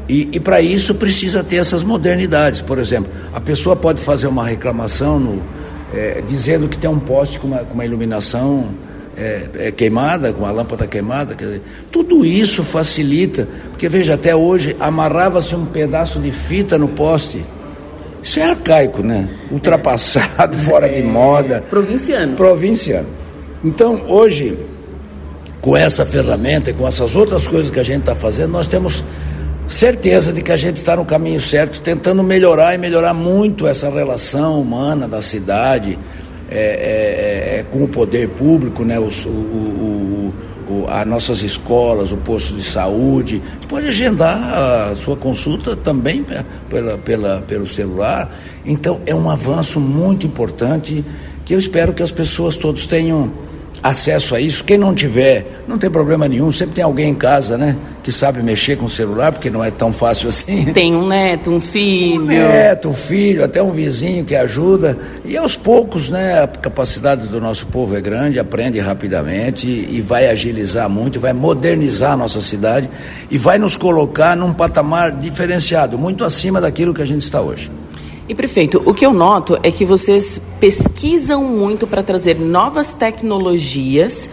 E, e para isso precisa ter essas modernidades. Por exemplo, a pessoa pode fazer uma reclamação no, é, dizendo que tem um poste com uma, com uma iluminação é, é, queimada, com a lâmpada queimada. Dizer, tudo isso facilita, porque veja, até hoje amarrava-se um pedaço de fita no poste. Isso é arcaico, né? Ultrapassado, fora de moda. Provinciano. Provinciano. Então, hoje, com essa ferramenta e com essas outras coisas que a gente está fazendo, nós temos certeza de que a gente está no caminho certo, tentando melhorar e melhorar muito essa relação humana da cidade é, é, é, é com o poder público, né? Os, o, o, o, as nossas escolas, o posto de saúde. Pode agendar a sua consulta também pela, pela, pelo celular. Então, é um avanço muito importante que eu espero que as pessoas todos tenham acesso a isso. Quem não tiver, não tem problema nenhum. Sempre tem alguém em casa, né? Que sabe mexer com o celular, porque não é tão fácil assim. Tem um neto, um filho. Um neto, um filho, até um vizinho que ajuda. E aos poucos, né? A capacidade do nosso povo é grande, aprende rapidamente e, e vai agilizar muito, vai modernizar a nossa cidade e vai nos colocar num patamar diferenciado, muito acima daquilo que a gente está hoje. E prefeito, o que eu noto é que vocês pesquisam muito para trazer novas tecnologias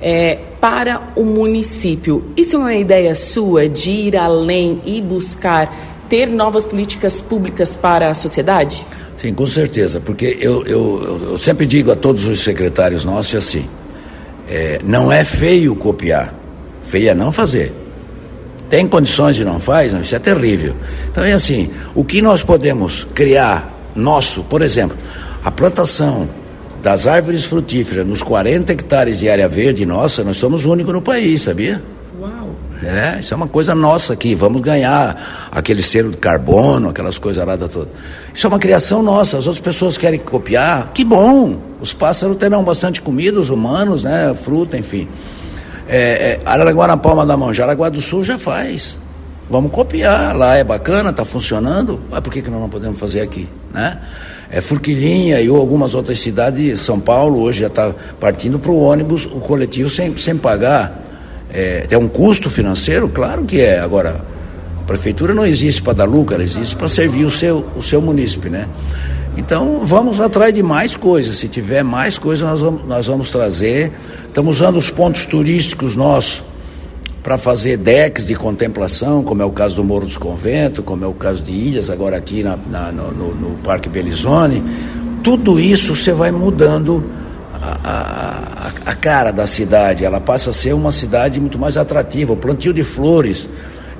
é, para o município. Isso é uma ideia sua de ir além e buscar ter novas políticas públicas para a sociedade? Sim, com certeza, porque eu, eu, eu sempre digo a todos os secretários nossos assim: é, não é feio copiar, feio é não fazer. Tem condições de não faz? Não, isso é terrível. Então é assim, o que nós podemos criar nosso, por exemplo, a plantação das árvores frutíferas nos 40 hectares de área verde nossa, nós somos o único no país, sabia? Uau! É, isso é uma coisa nossa aqui, vamos ganhar aquele selo de carbono, aquelas coisas lá todas. Isso é uma criação nossa, as outras pessoas querem copiar, que bom! Os pássaros terão bastante comida, os humanos, né, fruta, enfim. É, é, na palma da mão, Jaraguá do Sul já faz. Vamos copiar, lá é bacana, está funcionando, mas por que, que nós não podemos fazer aqui? Né? É, Furquilinha e algumas outras cidades, São Paulo hoje já está partindo para o ônibus, o coletivo sem, sem pagar. É, é um custo financeiro? Claro que é. Agora, a prefeitura não existe para dar lucro, ela existe para servir o seu, o seu munícipe, né? Então, vamos atrás de mais coisas. Se tiver mais coisas, nós vamos, nós vamos trazer. Estamos usando os pontos turísticos nossos para fazer decks de contemplação, como é o caso do Morro dos Conventos, como é o caso de Ilhas, agora aqui na, na, no, no, Parque Belizone. Tudo isso você vai mudando a, a, a, cara da cidade, ela passa a ser uma cidade muito mais atrativa. O plantio de flores,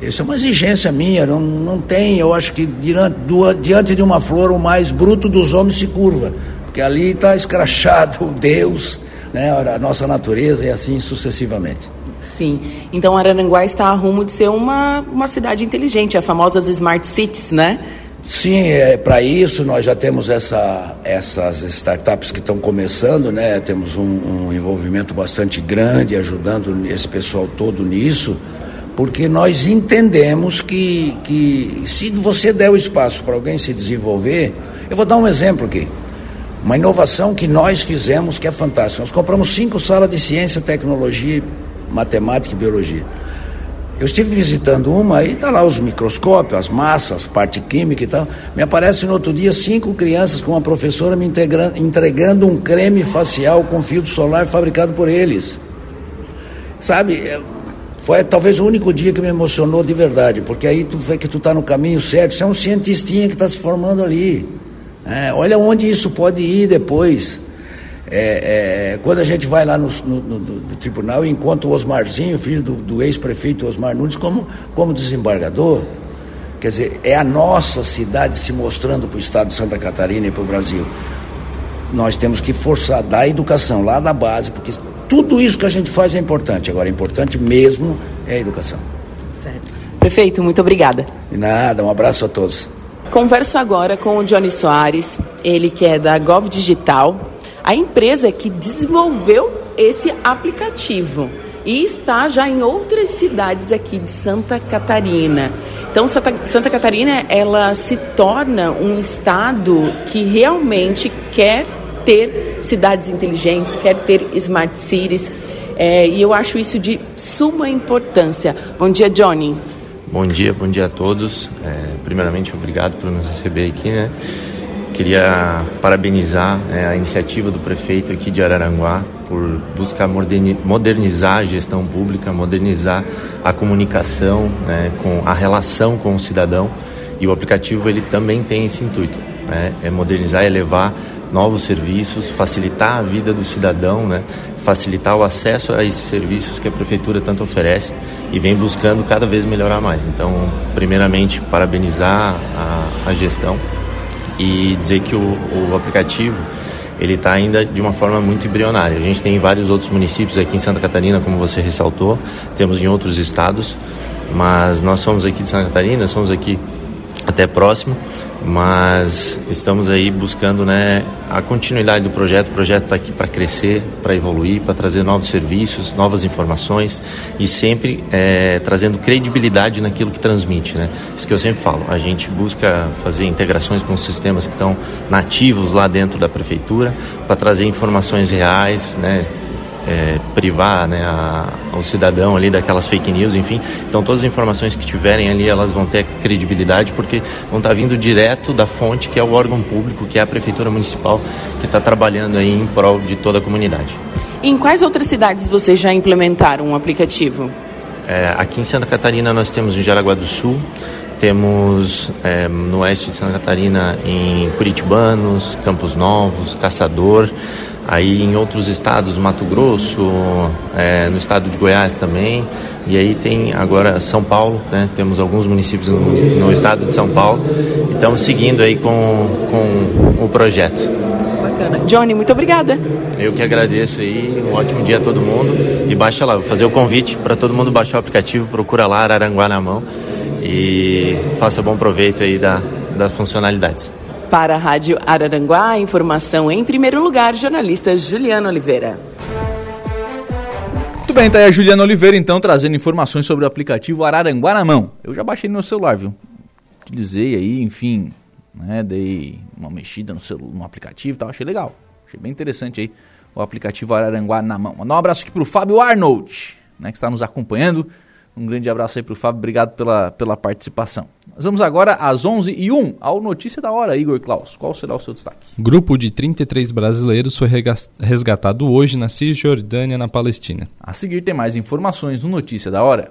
isso é uma exigência minha, não, não tem, eu acho que diante, do, diante de uma flor o mais bruto dos homens se curva, porque ali está escrachado Deus, né, a nossa natureza e assim sucessivamente. Sim, então Araranguá está a rumo de ser uma, uma cidade inteligente, as famosas Smart Cities, né? Sim, é, para isso nós já temos essa, essas startups que estão começando, né? Temos um, um envolvimento bastante grande ajudando esse pessoal todo nisso porque nós entendemos que, que se você der o espaço para alguém se desenvolver, eu vou dar um exemplo aqui. Uma inovação que nós fizemos que é fantástica. Nós compramos cinco salas de ciência, tecnologia, matemática e biologia. Eu estive visitando uma e está lá os microscópios, as massas, parte química e tal. Me aparece no outro dia cinco crianças com uma professora me entregando um creme facial com filtro solar fabricado por eles. Sabe, é, foi talvez o único dia que me emocionou de verdade, porque aí tu vê que tu está no caminho certo, você é um cientistinha que está se formando ali. É, olha onde isso pode ir depois. É, é, quando a gente vai lá no, no, no, no, tribunal e encontra o Osmarzinho, filho do, do ex-prefeito Osmar Nunes, como, como desembargador, quer dizer, é a nossa cidade se mostrando para o estado de Santa Catarina e para o Brasil. Nós temos que forçar, dar educação lá da base, porque tudo isso que a gente faz é importante. Agora, importante mesmo é a educação. Certo. Prefeito, muito obrigada. De nada, um abraço a todos. Converso agora com o Johnny Soares, ele que é da Gov Digital a empresa que desenvolveu esse aplicativo e está já em outras cidades aqui de Santa Catarina. Então, Santa, Santa Catarina ela se torna um estado que realmente quer ter cidades inteligentes, quer ter smart cities. É, e eu acho isso de suma importância. Bom dia, Johnny. Bom dia, bom dia a todos. É, primeiramente, obrigado por nos receber aqui, né? Queria parabenizar né, a iniciativa do prefeito aqui de Araranguá por buscar modernizar a gestão pública, modernizar a comunicação, né, com a relação com o cidadão. E o aplicativo ele também tem esse intuito, né, é modernizar, elevar novos serviços, facilitar a vida do cidadão, né, facilitar o acesso a esses serviços que a prefeitura tanto oferece e vem buscando cada vez melhorar mais. Então, primeiramente, parabenizar a, a gestão e dizer que o, o aplicativo ele está ainda de uma forma muito embrionária. A gente tem em vários outros municípios aqui em Santa Catarina, como você ressaltou, temos em outros estados, mas nós somos aqui de Santa Catarina, somos aqui até próximo mas estamos aí buscando né, a continuidade do projeto. O projeto está aqui para crescer, para evoluir, para trazer novos serviços, novas informações e sempre é, trazendo credibilidade naquilo que transmite. Né? Isso que eu sempre falo. A gente busca fazer integrações com os sistemas que estão nativos lá dentro da prefeitura para trazer informações reais, né, é, privar né, a, ao cidadão ali daquelas fake news, enfim. Então todas as informações que tiverem ali elas vão ter credibilidade porque vão estar vindo direto da fonte que é o órgão público, que é a prefeitura municipal que está trabalhando aí em prol de toda a comunidade. Em quais outras cidades vocês já implementaram um aplicativo? É, aqui em Santa Catarina nós temos em Jaraguá do Sul, temos é, no oeste de Santa Catarina em Curitibanos, Campos Novos, Caçador. Aí em outros estados, Mato Grosso, é, no estado de Goiás também. E aí tem agora São Paulo, né? Temos alguns municípios no, no estado de São Paulo. E estamos seguindo aí com, com o projeto. Bacana. Johnny, muito obrigada. Eu que agradeço aí, um ótimo dia a todo mundo. E baixa lá, vou fazer o convite para todo mundo baixar o aplicativo, procura lá Araranguá na mão e faça bom proveito aí da, das funcionalidades. Para a Rádio Araranguá, informação em primeiro lugar, jornalista Juliana Oliveira. Muito bem, tá aí a Juliana Oliveira, então, trazendo informações sobre o aplicativo Araranguá na mão. Eu já baixei no meu celular, viu? Utilizei aí, enfim, né? Dei uma mexida no, celular, no aplicativo e tal, achei legal. Achei bem interessante aí o aplicativo Araranguá na mão. Mandar um abraço aqui pro Fábio Arnold, né, que está nos acompanhando. Um grande abraço aí para o Fábio, obrigado pela, pela participação. Nós vamos agora às 11 e 1 ao Notícia da Hora, Igor Klaus. Qual será o seu destaque? Grupo de 33 brasileiros foi resgatado hoje na Cisjordânia, na Palestina. A seguir tem mais informações no Notícia da Hora.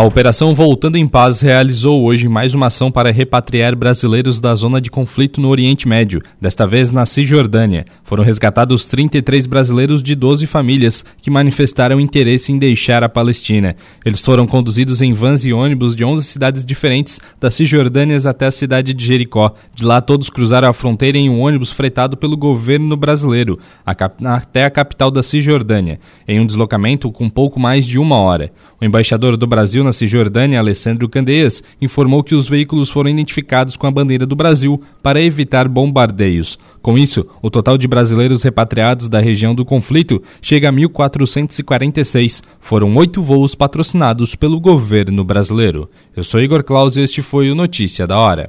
A Operação Voltando em Paz realizou hoje mais uma ação para repatriar brasileiros da zona de conflito no Oriente Médio, desta vez na Cisjordânia. Foram resgatados 33 brasileiros de 12 famílias que manifestaram interesse em deixar a Palestina. Eles foram conduzidos em vans e ônibus de 11 cidades diferentes, da Cisjordânia até a cidade de Jericó. De lá, todos cruzaram a fronteira em um ônibus fretado pelo governo brasileiro, até a capital da Cisjordânia, em um deslocamento com pouco mais de uma hora. O embaixador do Brasil na na Cisjordânia, Alessandro Candeias, informou que os veículos foram identificados com a bandeira do Brasil para evitar bombardeios. Com isso, o total de brasileiros repatriados da região do conflito chega a 1.446. Foram oito voos patrocinados pelo governo brasileiro. Eu sou Igor Claus e este foi o Notícia da Hora.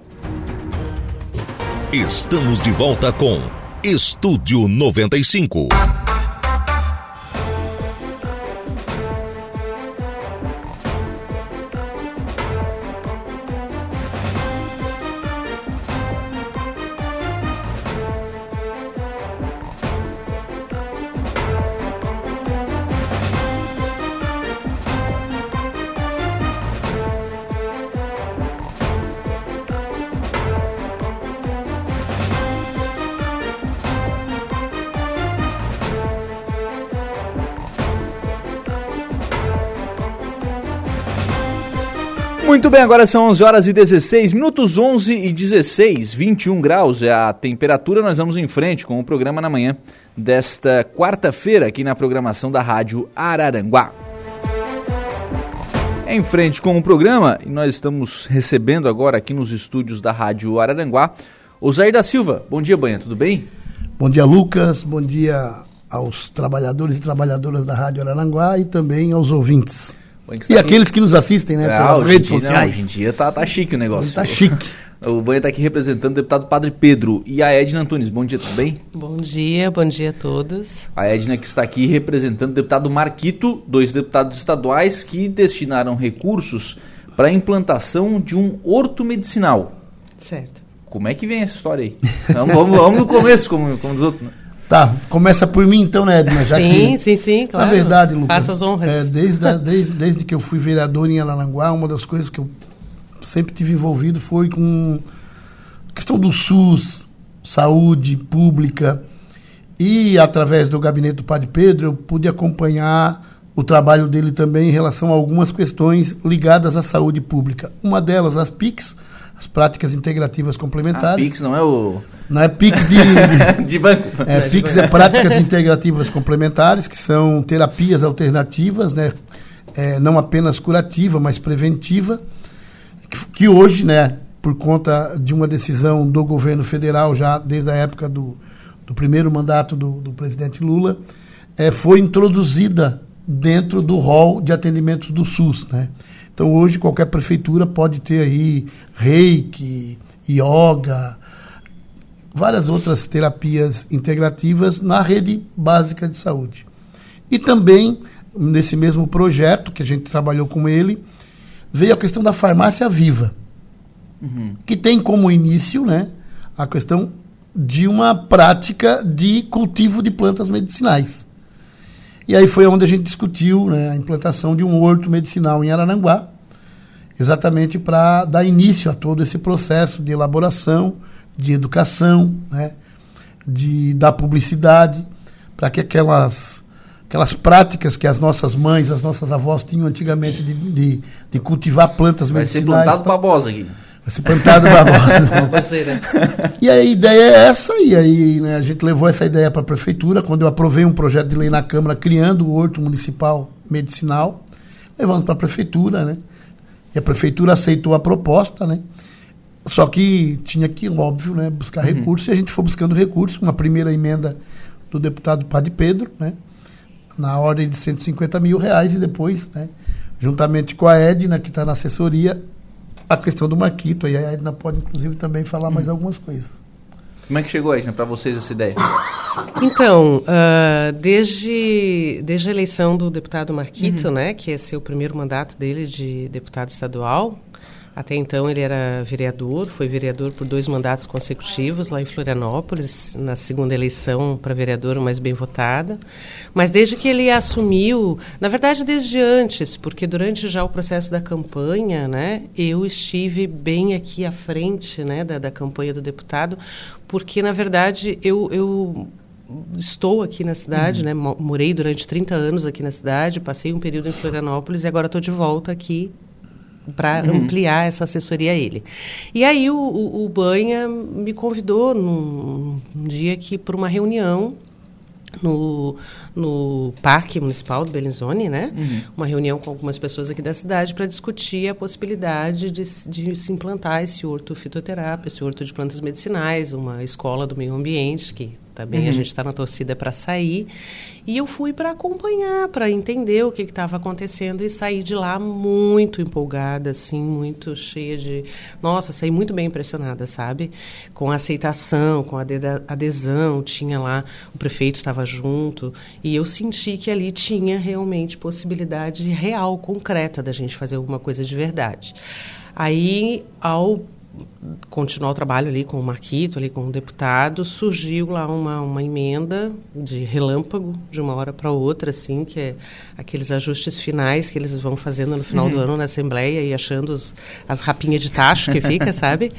Estamos de volta com Estúdio 95. Bem, agora são 11 horas e 16 minutos, 11 e 16, 21 graus é a temperatura. Nós vamos em frente com o programa na manhã desta quarta-feira aqui na programação da Rádio Araranguá. Em frente com o programa, e nós estamos recebendo agora aqui nos estúdios da Rádio Araranguá o Zair da Silva. Bom dia, Banha, tudo bem? Bom dia, Lucas. Bom dia aos trabalhadores e trabalhadoras da Rádio Araranguá e também aos ouvintes. E aqueles que nos assistem, né? Ah, pelas redes em dia- sociais. não, hoje em dia tá, tá chique o negócio. Tá chique. O Banha está aqui representando o deputado Padre Pedro e a Edna Antunes. Bom dia, tudo bem? Bom dia, bom dia a todos. A Edna que está aqui representando o deputado Marquito, dois deputados estaduais que destinaram recursos para a implantação de um horto medicinal. Certo. Como é que vem essa história aí? Vamos, vamos, vamos no começo, como, como diz outro. né? Tá, começa por mim então, né, Edna? Já Sim, que, sim, sim, claro. Na verdade, Lucas. Faça as honras. é, desde, a- desde, desde que eu fui vereador em Araranguá, uma das coisas que eu sempre tive envolvido foi com a questão do SUS, saúde pública. E através do gabinete do Padre Pedro, eu pude acompanhar o trabalho dele também em relação a algumas questões ligadas à saúde pública. Uma delas, as PICs, as práticas integrativas complementares. Pix não é o. Não é PIX de, de, De banco. é, PIX é práticas integrativas complementares, que são terapias alternativas, né? É, não apenas curativa, mas preventiva, que, que hoje, né, por conta de uma decisão do governo federal, já desde a época do, do primeiro mandato do, do presidente Lula, é, foi introduzida dentro do rol de atendimentos do SUS. Né? Então, hoje, qualquer prefeitura pode ter aí reiki, yoga, várias outras terapias integrativas na rede básica de saúde. E também, nesse mesmo projeto que a gente trabalhou com ele, veio a questão da farmácia viva, que tem como início né, a questão de uma prática de cultivo de plantas medicinais. E aí foi onde a gente discutiu né, a implantação de um horto medicinal em Araranguá, exatamente para dar início a todo esse processo de elaboração, de educação, né, de da publicidade, para que aquelas aquelas práticas que as nossas mães, as nossas avós tinham antigamente de, de, de cultivar plantas Vai ser medicinais. plantado babosa aqui. Vai ser plantado babosa. Baboseira. E a ideia é essa, e aí né, a gente levou essa ideia para a prefeitura, quando eu aprovei um projeto de lei na Câmara criando o Horto Municipal Medicinal, levando para a prefeitura, né? E a prefeitura aceitou a proposta, né? Só que tinha que, óbvio, né, buscar recursos, e a gente foi buscando recursos, uma primeira emenda do deputado Padre Pedro, né? Na ordem de 150 mil reais, e depois, né, juntamente com a Edna, que está na assessoria, a questão do Maquito, aí a Edna pode, inclusive, também falar mais algumas coisas. Como é que chegou, Edna, para vocês essa ideia? Então, ah, desde, desde a eleição do deputado Marquito, né, que é o primeiro mandato dele de deputado estadual, até então ele era vereador, foi vereador por dois mandatos consecutivos lá em Florianópolis, na segunda eleição para vereador mais bem votada. Mas desde que ele assumiu, na verdade desde antes, porque durante já o processo da campanha, né, eu estive bem aqui à frente, né, da, da campanha do deputado, porque na verdade eu, eu estou aqui na cidade, né? mo- Morei durante 30 anos aqui na cidade, passei um período em Florianópolis e agora estou de volta aqui para Uhum. ampliar essa assessoria a ele. E aí o, o, o Banha me convidou num, num dia que para uma reunião no, no Parque Municipal do Bellinzone, né? Uhum. Uma reunião com algumas pessoas aqui da cidade para discutir a possibilidade de, de se implantar esse horto fitoterápico, esse horto de plantas medicinais, uma escola do meio ambiente que também uhum. a gente está na torcida para sair. E eu fui para acompanhar, para entender o que estava acontecendo e saí de lá muito empolgada, assim, muito cheia de. Nossa, saí muito bem impressionada, sabe? Com a aceitação, com a adesão. Tinha lá, o prefeito estava junto. E eu senti que ali tinha realmente possibilidade real, concreta, da gente fazer alguma coisa de verdade. Aí, ao continuar o trabalho ali com o Marquito, ali com o deputado, surgiu lá uma, uma emenda de relâmpago, de uma hora para outra, assim, que é aqueles ajustes finais que eles vão fazendo no final uhum. do ano na Assembleia e achando os, as rapinhas de tacho que fica, sabe?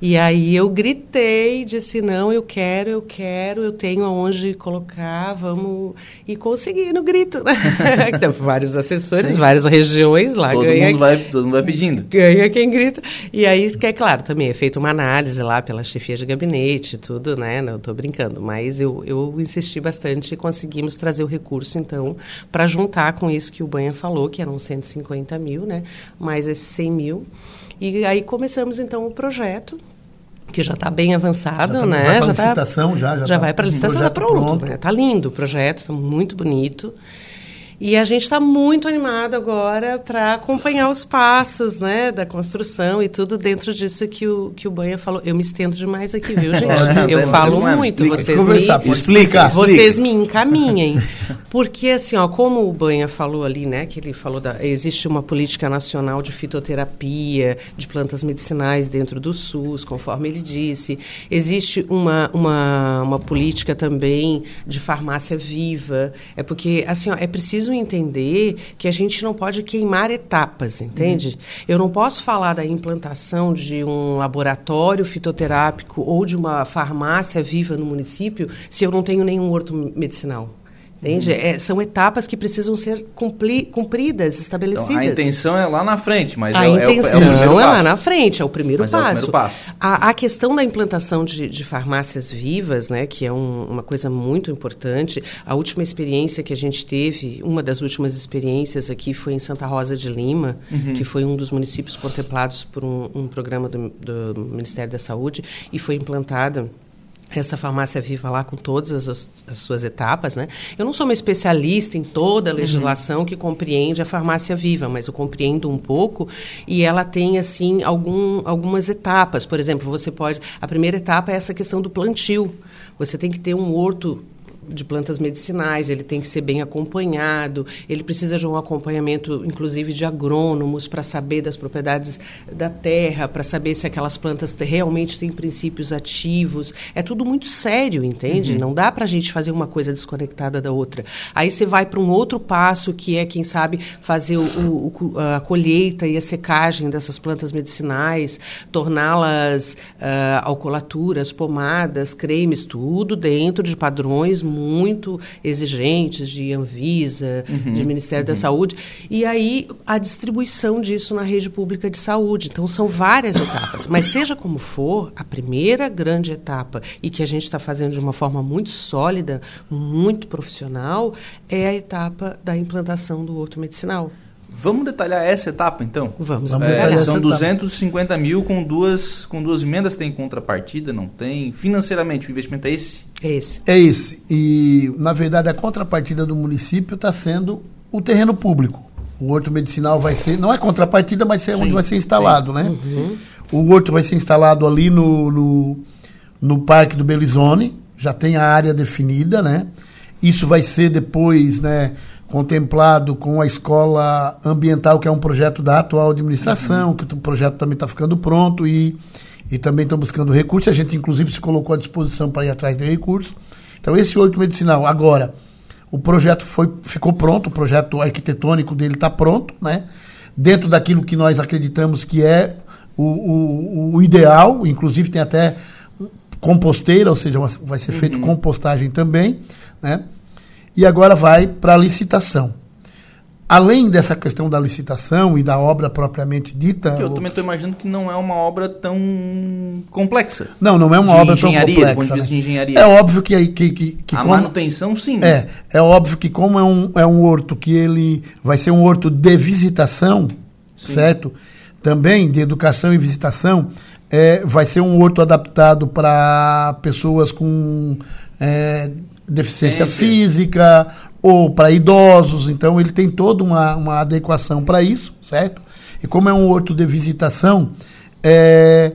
E aí eu gritei, disse, não, eu quero, eu quero, eu tenho aonde colocar, vamos... E consegui no grito, né? então, vários assessores, Sim. várias regiões lá. Todo, ganha, mundo vai, todo mundo vai pedindo. Ganha quem grita. E aí, que é claro, também é feita uma análise lá pela chefia de gabinete, tudo, né? Não estou brincando, mas eu, eu insisti bastante e conseguimos trazer o recurso, então, para juntar com isso que o Banha falou, que eram 150 mil, né? Mais esses 100 mil. E aí começamos então o projeto que já está bem avançado, já tá, né? Vai para licitação já, já, já tá vai para licitação, está pronto, pronto. Né? Tá lindo o projeto, está muito bonito. E a gente está muito animado agora para acompanhar os passos né, da construção e tudo dentro disso que o, que o Banha falou. Eu me estendo demais aqui, viu, gente? eu falo muito. Explica, vocês me, explica, vocês me encaminhem. Porque, assim, ó, como o Banha falou ali, né, que ele falou da. Existe uma política nacional de fitoterapia, de plantas medicinais dentro do SUS, conforme ele disse. Existe uma, uma, uma política também de farmácia viva. É porque, assim, ó, é preciso preciso entender que a gente não pode queimar etapas, entende? Uhum. Eu não posso falar da implantação de um laboratório fitoterápico ou de uma farmácia viva no município se eu não tenho nenhum horto medicinal. Entende? Uhum. É, são etapas que precisam ser cumpri, cumpridas, estabelecidas. Então, a intenção é lá na frente, mas a é, intenção é, o, é, o é lá na frente, é o primeiro mas passo. É o primeiro passo. A, a questão da implantação de, de farmácias vivas, né, que é um, uma coisa muito importante. A última experiência que a gente teve, uma das últimas experiências aqui foi em Santa Rosa de Lima, uhum. que foi um dos municípios contemplados por um, um programa do, do Ministério da Saúde e foi implantada essa farmácia viva lá com todas as, as, suas etapas, né? Eu não sou uma especialista em toda a uhum. legislação uhum. que compreende a farmácia viva, mas eu compreendo um pouco e ela tem assim algum, algumas etapas. Por exemplo, você pode a primeira etapa é essa questão do plantio. Você tem que ter um horto de plantas medicinais, ele tem que ser bem acompanhado, ele precisa de um acompanhamento, inclusive, de agrônomos para saber das propriedades da terra, para saber se aquelas plantas realmente têm princípios ativos. É tudo muito sério, entende? Uhum. Não dá para a gente fazer uma coisa desconectada da outra. Aí você vai para um outro passo, que é, quem sabe, fazer o, o, a colheita e a secagem dessas plantas medicinais, torná-las uh, alcoolaturas, pomadas, cremes, tudo dentro de padrões muito exigentes de Anvisa, uhum, de Ministério uhum. da Saúde, e aí a distribuição disso na rede pública de saúde. Então, são várias etapas. Mas, seja como for, a primeira grande etapa, e que a gente está fazendo de uma forma muito sólida, muito profissional, é a etapa da implantação do outro medicinal. Vamos detalhar essa etapa, então? Vamos. Vamos é, são 250 etapa. mil com duas, com duas emendas. Tem contrapartida? Não tem? Financeiramente, o investimento é esse? É esse. É esse. E, na verdade, a contrapartida do município está sendo o terreno público. O horto medicinal vai ser... Não é contrapartida, mas é sim, onde vai ser instalado, sim. né? Uhum. O horto vai ser instalado ali no, no, no Parque do Belizone. Já tem a área definida, né? Isso vai ser depois, né contemplado com a escola ambiental, que é um projeto da atual administração, que o projeto também está ficando pronto e, e também estão buscando recursos. A gente, inclusive, se colocou à disposição para ir atrás de recursos. Então, esse oito medicinal. Agora, o projeto foi, ficou pronto, o projeto arquitetônico dele está pronto, né? dentro daquilo que nós acreditamos que é o, o, o ideal, inclusive tem até composteira, ou seja, vai ser feito uhum. compostagem também, né? E agora vai para a licitação. além dessa questão da licitação e da obra propriamente dita. Que eu também estou imaginando que não é uma obra tão complexa. Não, não é uma obra tão complexa. do ponto de vista né? de engenharia. É óbvio que, que, que, que a como- manutenção, sim. É, é óbvio que como é um, é um horto que ele vai ser um horto de visitação, certo? Também de educação e visitação, é, vai ser um horto adaptado para pessoas com é, deficiência Ciência. física ou para idosos, então ele tem toda uma, uma adequação para isso, certo? E como é um horto de visitação, é,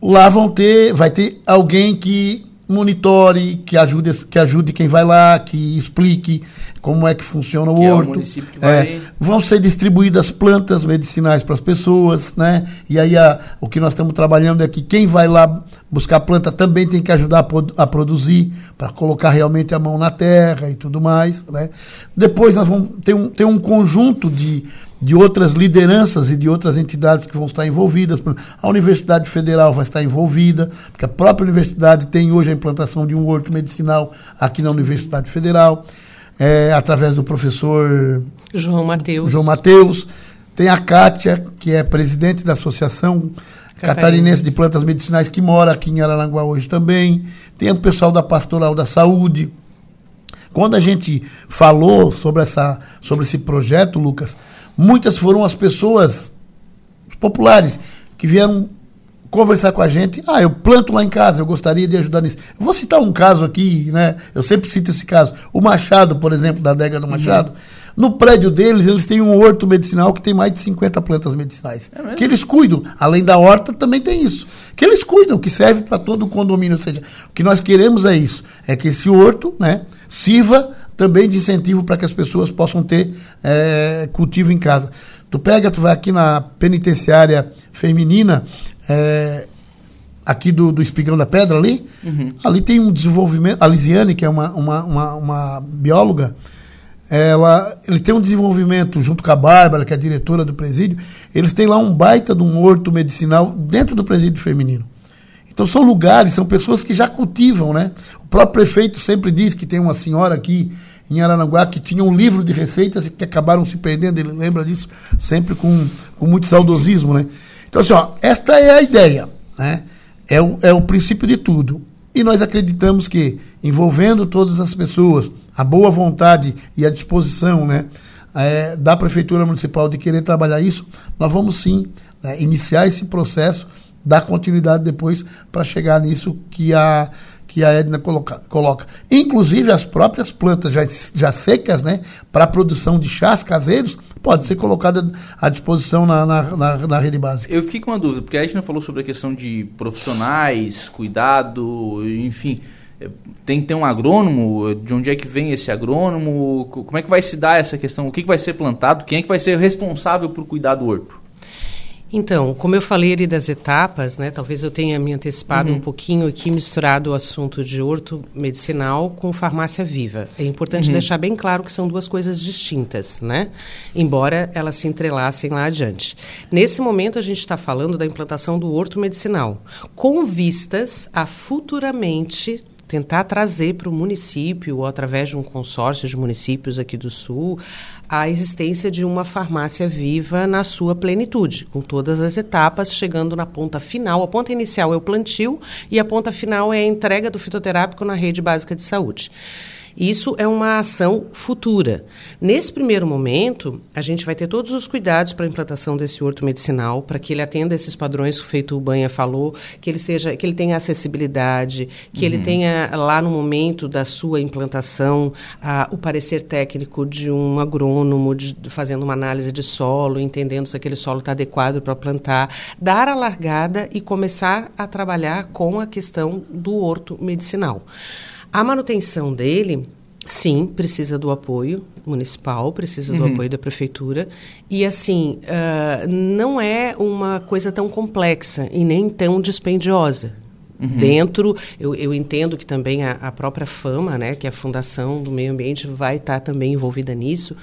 lá vão ter, vai ter alguém que monitore, que ajude, que ajude quem vai lá, que explique como é que funciona o Que é o horto. município que É, vão ser distribuídas plantas medicinais para as pessoas, né? E aí a- o que nós estamos trabalhando é que quem vai lá buscar planta também tem que ajudar a, a produzir, para colocar realmente a mão na terra e tudo mais, né? Depois nós vamos ter um, ter um conjunto de, de outras lideranças e de outras entidades que vão estar envolvidas. A Universidade Federal vai estar envolvida, porque a própria universidade tem hoje a implantação de um horto medicinal aqui na Universidade Federal, é, através do professor João Mateus. João Mateus. Tem a Kátia, que é presidente da Associação Catarinense de Plantas Medicinais, que mora aqui em Araranguá hoje também. Tem o pessoal da Pastoral da Saúde. Quando a gente falou sobre, essa, sobre esse projeto, Lucas, muitas foram as pessoas populares que vieram conversar com a gente. Ah, eu planto lá em casa, eu gostaria de ajudar nisso. Eu vou citar um caso aqui, né? Eu sempre cito esse caso. O Machado, por exemplo, da adega do Machado. No prédio deles, eles têm um horto medicinal que tem mais de 50 plantas medicinais. que eles cuidam. Além da horta, também tem isso. Que eles cuidam, que serve para todo o condomínio. Ou seja, o que nós queremos é isso. É que esse horto né, sirva também de incentivo para que as pessoas possam ter eh, cultivo em casa. Tu pega, tu vai aqui na penitenciária feminina, eh, aqui do, do Espigão da Pedra ali, ali tem um desenvolvimento, a Lisiane, que é uma, uma, uma, uma bióloga, ela, eles têm um desenvolvimento junto com a Bárbara, que é a diretora do presídio, eles têm lá um baita de um horto medicinal dentro do presídio feminino. Então são lugares, são pessoas que já cultivam, né? O próprio prefeito sempre diz que tem uma senhora aqui em Araranguá que tinha um livro de receitas que acabaram se perdendo, ele lembra disso sempre com, com muito saudosismo, né? Então assim, ó, esta é a ideia, né? É o, é o princípio de tudo. E nós acreditamos que, envolvendo todas as pessoas, a boa vontade e a disposição né, eh, da Prefeitura Municipal de querer trabalhar isso, nós vamos sim né, iniciar esse processo, dar continuidade depois para chegar nisso que a, que a Edna coloca, coloca. Inclusive as próprias plantas já, já secas, né, para produção de chás caseiros, pode ser colocada à disposição na, na, na, na rede básica. Eu fiquei com uma dúvida, porque a não falou sobre a questão de profissionais, cuidado, enfim. eh, Tem que ter um agrônomo? De onde é que vem esse agrônomo? Co- Como é que vai se dar essa questão? O que, que vai ser plantado? Quem é que vai ser responsável por cuidar do horto? Então, como eu falei ali das etapas, né, talvez eu tenha me antecipado Uhum. um pouquinho aqui, misturado o assunto de horto medicinal com farmácia viva. É importante Uhum. deixar bem claro que são duas coisas distintas, né? Embora elas se entrelacem lá adiante. Nesse momento, a gente está falando da implantação do horto medicinal, com vistas a futuramente tentar trazer para o município, ou através de um consórcio de municípios aqui do Sul, a existência de uma farmácia viva na sua plenitude, com todas as etapas, chegando na ponta final. A ponta inicial é o plantio e a ponta final é a entrega do fitoterápico na rede básica de saúde. Isso é uma ação futura. Nesse primeiro momento, a gente vai ter todos os cuidados para a implantação desse horto medicinal, para que ele atenda esses padrões que o Feito Banha falou, que ele seja, que ele tenha acessibilidade, que ele Uhum. tenha lá no momento da sua implantação ah, o parecer técnico de um agrônomo, de- fazendo uma análise de solo, entendendo se aquele solo está adequado para plantar, dar a largada e começar a trabalhar com a questão do horto medicinal. A manutenção dele, sim, precisa do apoio municipal, precisa do Uhum. apoio da prefeitura. E, assim, ah, não é uma coisa tão complexa e nem tão dispendiosa. Uhum. Dentro, eu, eu entendo que também a, a própria Fama, né, que é a Fundação do Meio Ambiente, vai estar também envolvida nisso,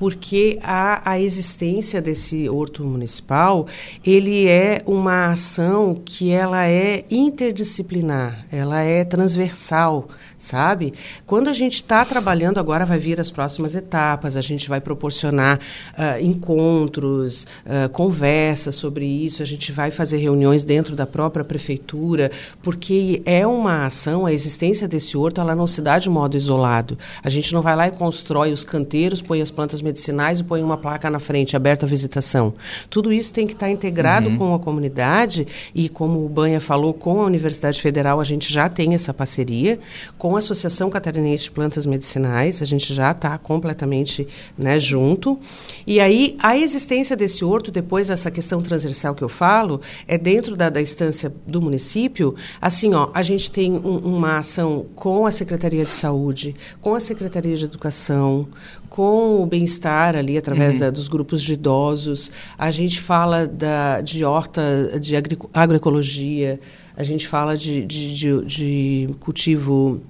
porque a, a existência desse horto municipal, ele é uma ação que ela é interdisciplinar, ela é transversal, sabe? Quando a gente está trabalhando, agora vai vir as próximas etapas, a gente vai proporcionar uh, encontros, uh, conversas sobre isso, a gente vai fazer reuniões dentro da própria prefeitura, porque é uma ação, a existência desse horto, ela não se dá de modo isolado. A gente não vai lá e constrói os canteiros, põe as plantas medicinais e põe uma placa na frente, aberta à visitação. Tudo isso tem que estar integrado uhum. com a comunidade e, como o Banha falou, com a Universidade Federal, a gente já tem essa parceria. Com a Associação Catarinense de Plantas Medicinais, a gente já está completamente né, junto. E aí, a existência desse horto, depois essa questão transversal que eu falo, é dentro da, da instância do município. Assim, ó, a gente tem um, uma ação com a Secretaria de Saúde, com a Secretaria de Educação, com o bem-estar ali através uhum. da, dos grupos de idosos. A gente fala da, de horta, de agroecologia, a gente fala de, de, de, de cultivo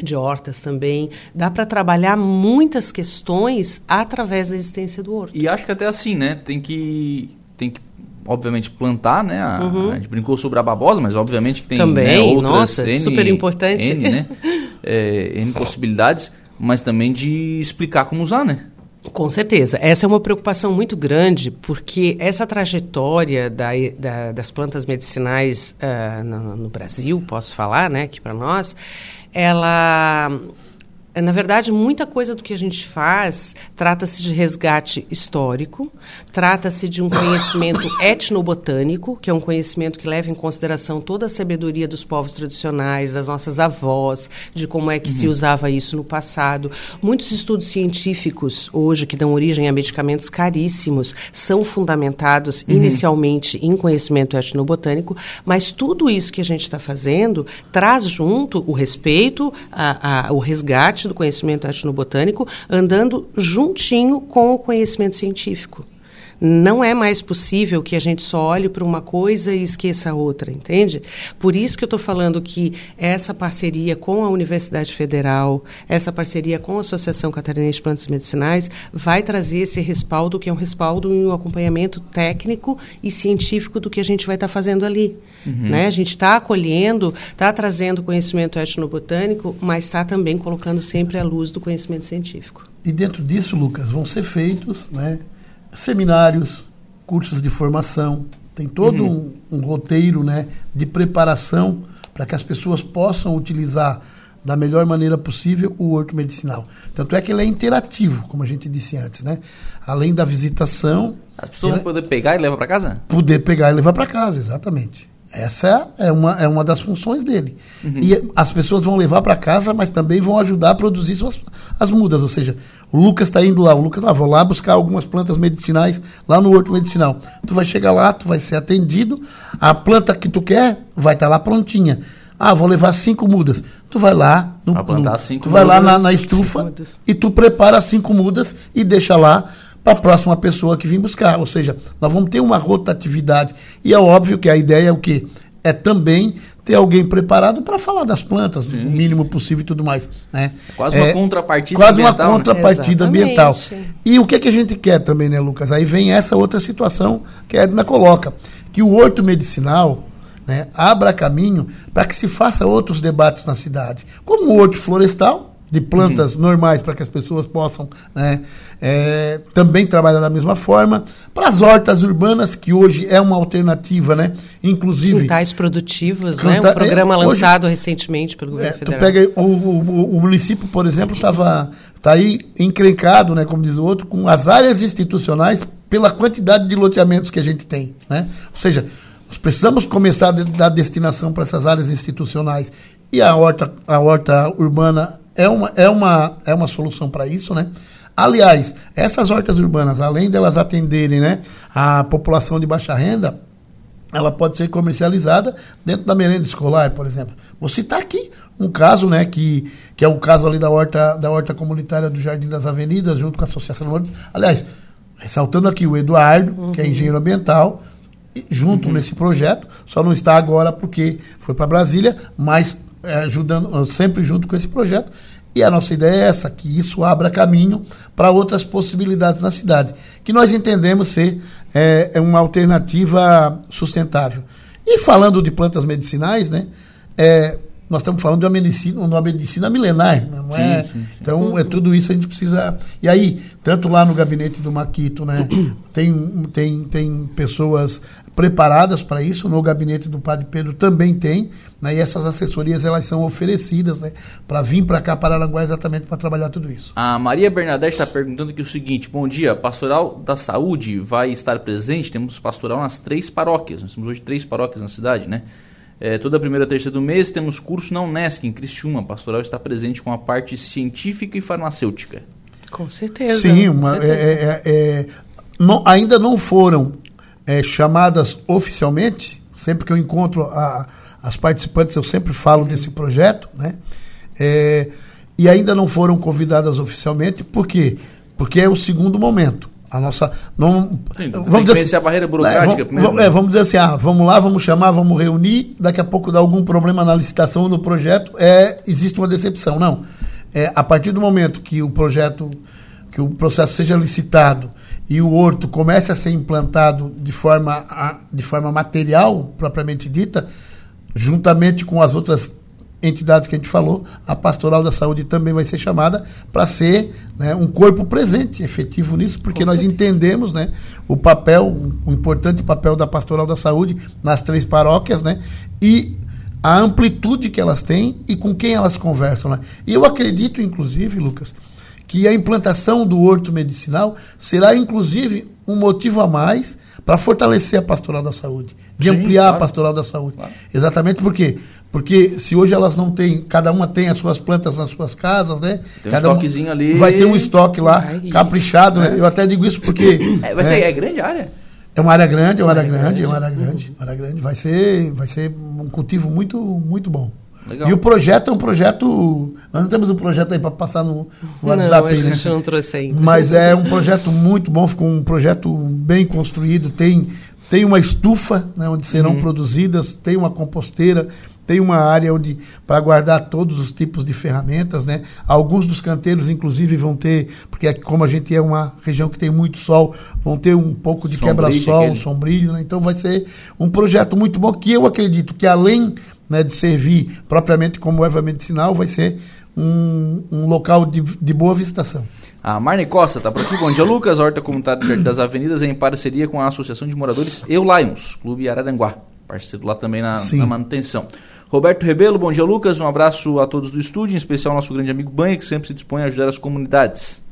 de hortas também. Dá para trabalhar muitas questões através da existência do horto. E acho que até assim, né? Tem que, tem que obviamente, plantar, né? A, uhum. a gente brincou sobre a babosa, mas obviamente que tem também, né, outras nossa, N, super importante. N, né? é, N possibilidades, mas também de explicar como usar, né? Com certeza. Essa é uma preocupação muito grande, porque essa trajetória da, da, das plantas medicinais uh, no, no, Brasil, posso falar, né, aqui para nós, ela na verdade, muita coisa do que a gente faz trata-se de resgate histórico, trata-se de um conhecimento etnobotânico, que é um conhecimento que leva em consideração toda a sabedoria dos povos tradicionais, das nossas avós, de como é que uhum. se usava isso no passado. Muitos estudos científicos hoje que dão origem a medicamentos caríssimos são fundamentados uhum. inicialmente em conhecimento etnobotânico, mas tudo isso que a gente está fazendo traz junto o respeito, a, a, o resgate do conhecimento etnobotânico andando juntinho com o conhecimento científico. Não é mais possível que a gente só olhe para uma coisa e esqueça a outra, entende? Por isso que eu estou falando que essa parceria com a Universidade Federal, essa parceria com a Associação Catarinense de Plantas Medicinais, vai trazer esse respaldo, que é um respaldo e um acompanhamento técnico e científico do que a gente vai estar tá fazendo ali. Uhum. Né? A gente está acolhendo, está trazendo conhecimento etnobotânico, mas está também colocando sempre a luz do conhecimento científico. E dentro disso, Lucas, vão ser feitos né, seminários, cursos de formação, tem todo uhum. um, um, roteiro né, de preparação para que as pessoas possam utilizar da melhor maneira possível o horto medicinal. Tanto é que ele é interativo, como a gente disse antes, né? Além da visitação... As pessoas vão poder pegar e levar para casa? Poder pegar e levar para casa, exatamente. Essa é uma, é uma das funções dele. Uhum. E as pessoas vão levar para casa, mas também vão ajudar a produzir suas, as mudas. Ou seja, o Lucas está indo lá, o Lucas, ah, vou lá buscar algumas plantas medicinais lá no horto medicinal. Tu vai chegar lá, tu vai ser atendido, a planta que tu quer vai estar tá lá prontinha. Ah, vou levar cinco mudas. Tu vai lá, no, cinco tu vai mudas, lá na, na estufa e tu prepara cinco mudas e deixa lá para a próxima pessoa que vir buscar. Ou seja, nós vamos ter uma rotatividade. E é óbvio que a ideia é o quê? É também ter alguém preparado para falar das plantas, Sim. o mínimo possível e tudo mais. Né? É quase uma é, contrapartida quase ambiental. Quase uma contrapartida né? ambiental. E o que, é que a gente quer também, né, Lucas? Aí vem essa outra situação que a Edna coloca, que o horto medicinal né, abra caminho para que se faça outros debates na cidade, como o horto florestal, de plantas uhum. normais para que as pessoas possam né, é, também trabalhar da mesma forma. Para as hortas urbanas, que hoje é uma alternativa, né? Inclusive. Quintais produtivos, canta, né? Um programa é, lançado hoje, recentemente pelo governo é, federal. Tu pega o, o, o município, por exemplo, estava tá aí encrencado, né, como diz o outro, com as áreas institucionais pela quantidade de loteamentos que a gente tem. Né? Ou seja, nós precisamos começar a dar destinação para essas áreas institucionais. E a horta, a horta urbana é uma, é uma, é uma solução para isso, né? Aliás, essas hortas urbanas, além delas atenderem né, a população de baixa renda, ela pode ser comercializada dentro da merenda escolar, por exemplo. Vou citar aqui um caso, né, que, que é o caso ali da horta, da horta comunitária do Jardim das Avenidas, junto com a Associação Hortas. Aliás, ressaltando aqui o Eduardo, uhum. que é engenheiro ambiental, junto uhum. nesse projeto, só não está agora porque foi para Brasília, mas ajudando, sempre junto com esse projeto. E a nossa ideia é essa, que isso abra caminho para outras possibilidades na cidade, que nós entendemos ser é, é uma alternativa sustentável. E falando de plantas medicinais, né, é, nós estamos falando de uma medicina, uma medicina milenar, não é? Sim, sim, sim. Então, é tudo isso a gente precisa. E aí, tanto lá no gabinete do Maquito, né, tem, tem, tem pessoas preparadas para isso, no gabinete do Padre Pedro também tem, né, e essas assessorias elas são oferecidas né, para vir para cá, para Aranguá, exatamente para trabalhar tudo isso. A Maria Bernadette está perguntando aqui o seguinte: bom dia, Pastoral da Saúde vai estar presente? Temos pastoral nas três paróquias, nós temos hoje três paróquias na cidade, né? É, toda primeira terça do mês temos curso na Unesc, em Criciúma. A pastoral está presente com a parte científica e farmacêutica. Com certeza. Sim, uma, certeza. É, é, é, não, ainda não foram é, chamadas oficialmente. Sempre que eu encontro a, as participantes, eu sempre falo desse projeto, né? É, e ainda não foram convidadas oficialmente, por quê? Porque é o segundo momento. A nossa. Não, Sim, vamos dizer assim, a barreira burocrática é, primeiro. Né? É, vamos dizer assim, ah, vamos lá, vamos chamar, vamos reunir, daqui a pouco dá algum problema na licitação no projeto, é, existe uma decepção. Não. É, a partir do momento que o projeto, que o processo seja licitado e o horto comece a ser implantado de forma, de forma material, propriamente dita, juntamente com as outras entidades que a gente falou, a Pastoral da Saúde também vai ser chamada para ser né, um corpo presente, efetivo nisso, porque Com nós certeza. entendemos né, o papel, o importante papel da Pastoral da Saúde nas três paróquias, né, e a amplitude que elas têm e com quem elas conversam. Né? E eu acredito, inclusive, Lucas, que a implantação do horto medicinal será, inclusive, um motivo a mais para fortalecer a pastoral da saúde, de Sim, ampliar claro. a pastoral da saúde. Claro. Exatamente por quê? Porque se hoje elas não têm, cada uma tem as suas plantas nas suas casas, né? Tem um cada estoquezinho um, ali. Vai ter um estoque lá, caprichado, né? Eu até digo isso porque. É, vai ser, é, é grande área. É uma área grande, é uma área grande, é uma área grande, uma área grande. Vai ser, vai ser um cultivo muito, muito bom. Legal. E o projeto é um projeto. Nós não temos um projeto aí para passar no, no WhatsApp. Não, a gente né? não trouxe ainda. Mas é um projeto muito bom, ficou um projeto bem construído. Tem, tem uma estufa né, onde serão uhum. produzidas, tem uma composteira, tem uma área onde para guardar todos os tipos de ferramentas, né? Alguns dos canteiros, inclusive, vão ter, porque como a gente é uma região que tem muito sol, vão ter um pouco de quebra-sol, sombrilho, né? Então vai ser um projeto muito bom que eu acredito que além né, de servir propriamente como erva medicinal, vai ser um, um local de, de boa visitação. A Marne Costa está por aqui. Bom dia, Lucas. A Horta Comunitária das Avenidas é em parceria com a Associação de Moradores Eu Lions, Clube Araranguá. Parceiro lá também na, na manutenção. Roberto Rebelo, bom dia, Lucas. Um abraço a todos do estúdio, em especial ao nosso grande amigo Banha, que sempre se dispõe a ajudar as comunidades.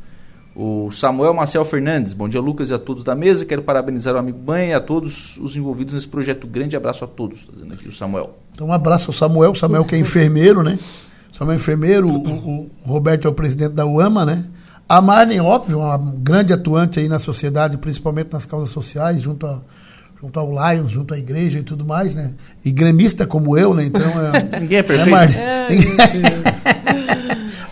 O Samuel Marcel Fernandes, bom dia, Lucas, e a todos da mesa. Quero parabenizar o amigo Banha e a todos os envolvidos nesse projeto. Grande abraço a todos, está dizendo aqui o Samuel. Então, um abraço ao Samuel, Samuel que é enfermeiro, né? Samuel é enfermeiro, o, o Roberto é o presidente da UAMA, né? A Marne, óbvio, uma grande atuante aí na sociedade, principalmente nas causas sociais, junto a junto ao Lions, junto à igreja e tudo mais, né? E gremista como eu, né? Então é, Ninguém é perfeito. É,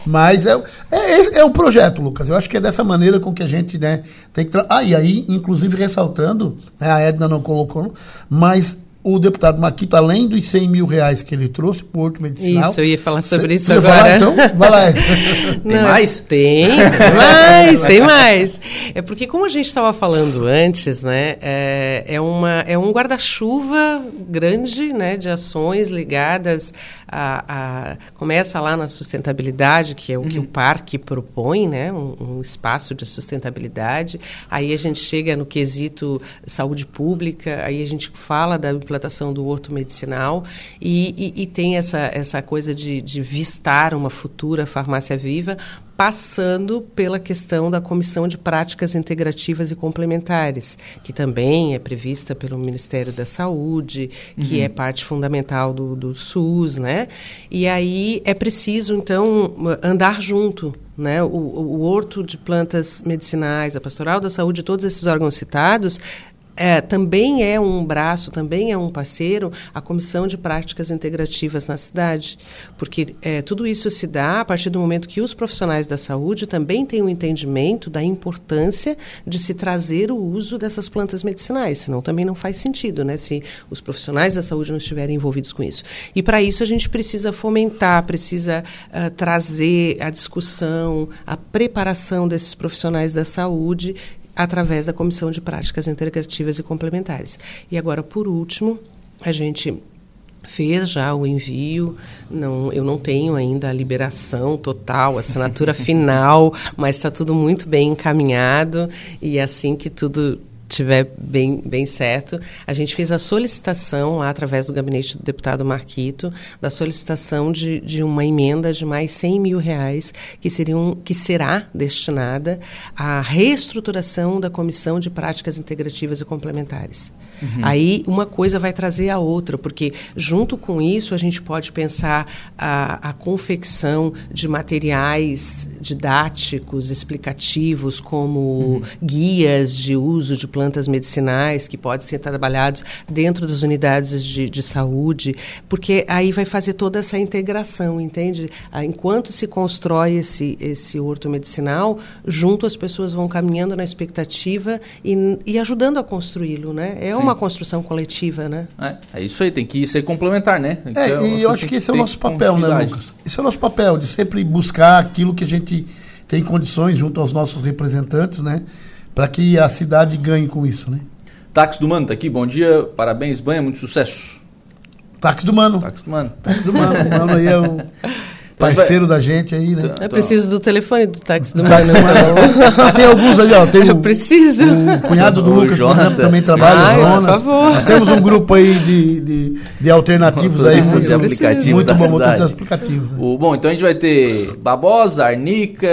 Mas é, é, é o projeto, Lucas. Eu acho que é dessa maneira com que a gente né, tem que. Ah, e aí, inclusive ressaltando, né, a Edna não colocou, mas o deputado Maquito, além dos 100 mil reais que ele trouxe para o Horto Medicinal... Isso, eu ia falar sobre isso agora. Falar, então? Vai lá. tem mais? Tem, tem mais, tem mais. É porque, como a gente estava falando antes, né, é, é, uma, é um guarda-chuva grande né, de ações ligadas a, a, Começa lá na sustentabilidade, que é o uhum. que o parque propõe, né, um, um espaço de sustentabilidade. Aí a gente chega no quesito saúde pública, aí a gente fala da implantação implantação do horto medicinal e, e, e tem essa, essa coisa de, de vistar uma futura farmácia viva, passando pela questão da Comissão de Práticas Integrativas e Complementares, que também é prevista pelo Ministério da Saúde, que uhum. é parte fundamental do, do SUS, né? E aí é preciso, então, andar junto, né? O, o, o horto de plantas medicinais, a pastoral da saúde, todos esses órgãos citados é, também é um braço, também é um parceiro, a Comissão de Práticas Integrativas na cidade. Porque é, tudo isso se dá a partir do momento que os profissionais da saúde também têm um entendimento da importância de se trazer o uso dessas plantas medicinais. Senão também não faz sentido, né? Se os profissionais da saúde não estiverem envolvidos com isso. E para isso a gente precisa fomentar, precisa uh, trazer a discussão, a preparação desses profissionais da saúde através da Comissão de Práticas Integrativas e Complementares. E agora, por último, a gente fez já o envio. Não, eu não tenho ainda a liberação total, a assinatura final, mas está tudo muito bem encaminhado e assim que tudo tiver bem, bem certo, a gente fez a solicitação lá através do gabinete do deputado Marquito, da solicitação de, de uma emenda de mais 100 mil reais que, seriam, que será destinada à reestruturação da Comissão de Práticas Integrativas e Complementares. Uhum. Aí uma coisa vai trazer a outra, porque junto com isso a gente pode pensar a, a confecção de materiais didáticos, explicativos, como uhum. guias de uso de plantas medicinais que podem ser trabalhados dentro das unidades de, de saúde, porque aí vai fazer toda essa integração, entende? Ah, enquanto se constrói esse, esse horto medicinal, junto as pessoas vão caminhando na expectativa e, e ajudando a construí-lo, né? É Sim. Uma construção coletiva, né? É, é, isso aí, tem que ser complementar, né? É, e eu acho que esse é o nosso papel, né, Lucas? Esse é o nosso papel, de sempre buscar aquilo que a gente tem condições junto aos nossos representantes, né? Para que a cidade ganhe com isso, né? Táxi do Mano tá aqui, bom dia, parabéns, banha, muito sucesso. Táxi do Mano. Táxi do Mano. Táxi do Mano, o Mano aí é o parceiro da gente aí, né? Eu preciso do telefone do táxi do táxi Mano. Tem alguns ali, ó. Tem eu o, preciso. O cunhado do o Lucas, por exemplo, também trabalha, Ai, Jonas. Por favor. Nós temos um grupo aí de, de, de alternativos aí. Muito, de aplicativo muito bom, muito aplicativos. Né? O, bom, então a gente vai ter babosa, arnica,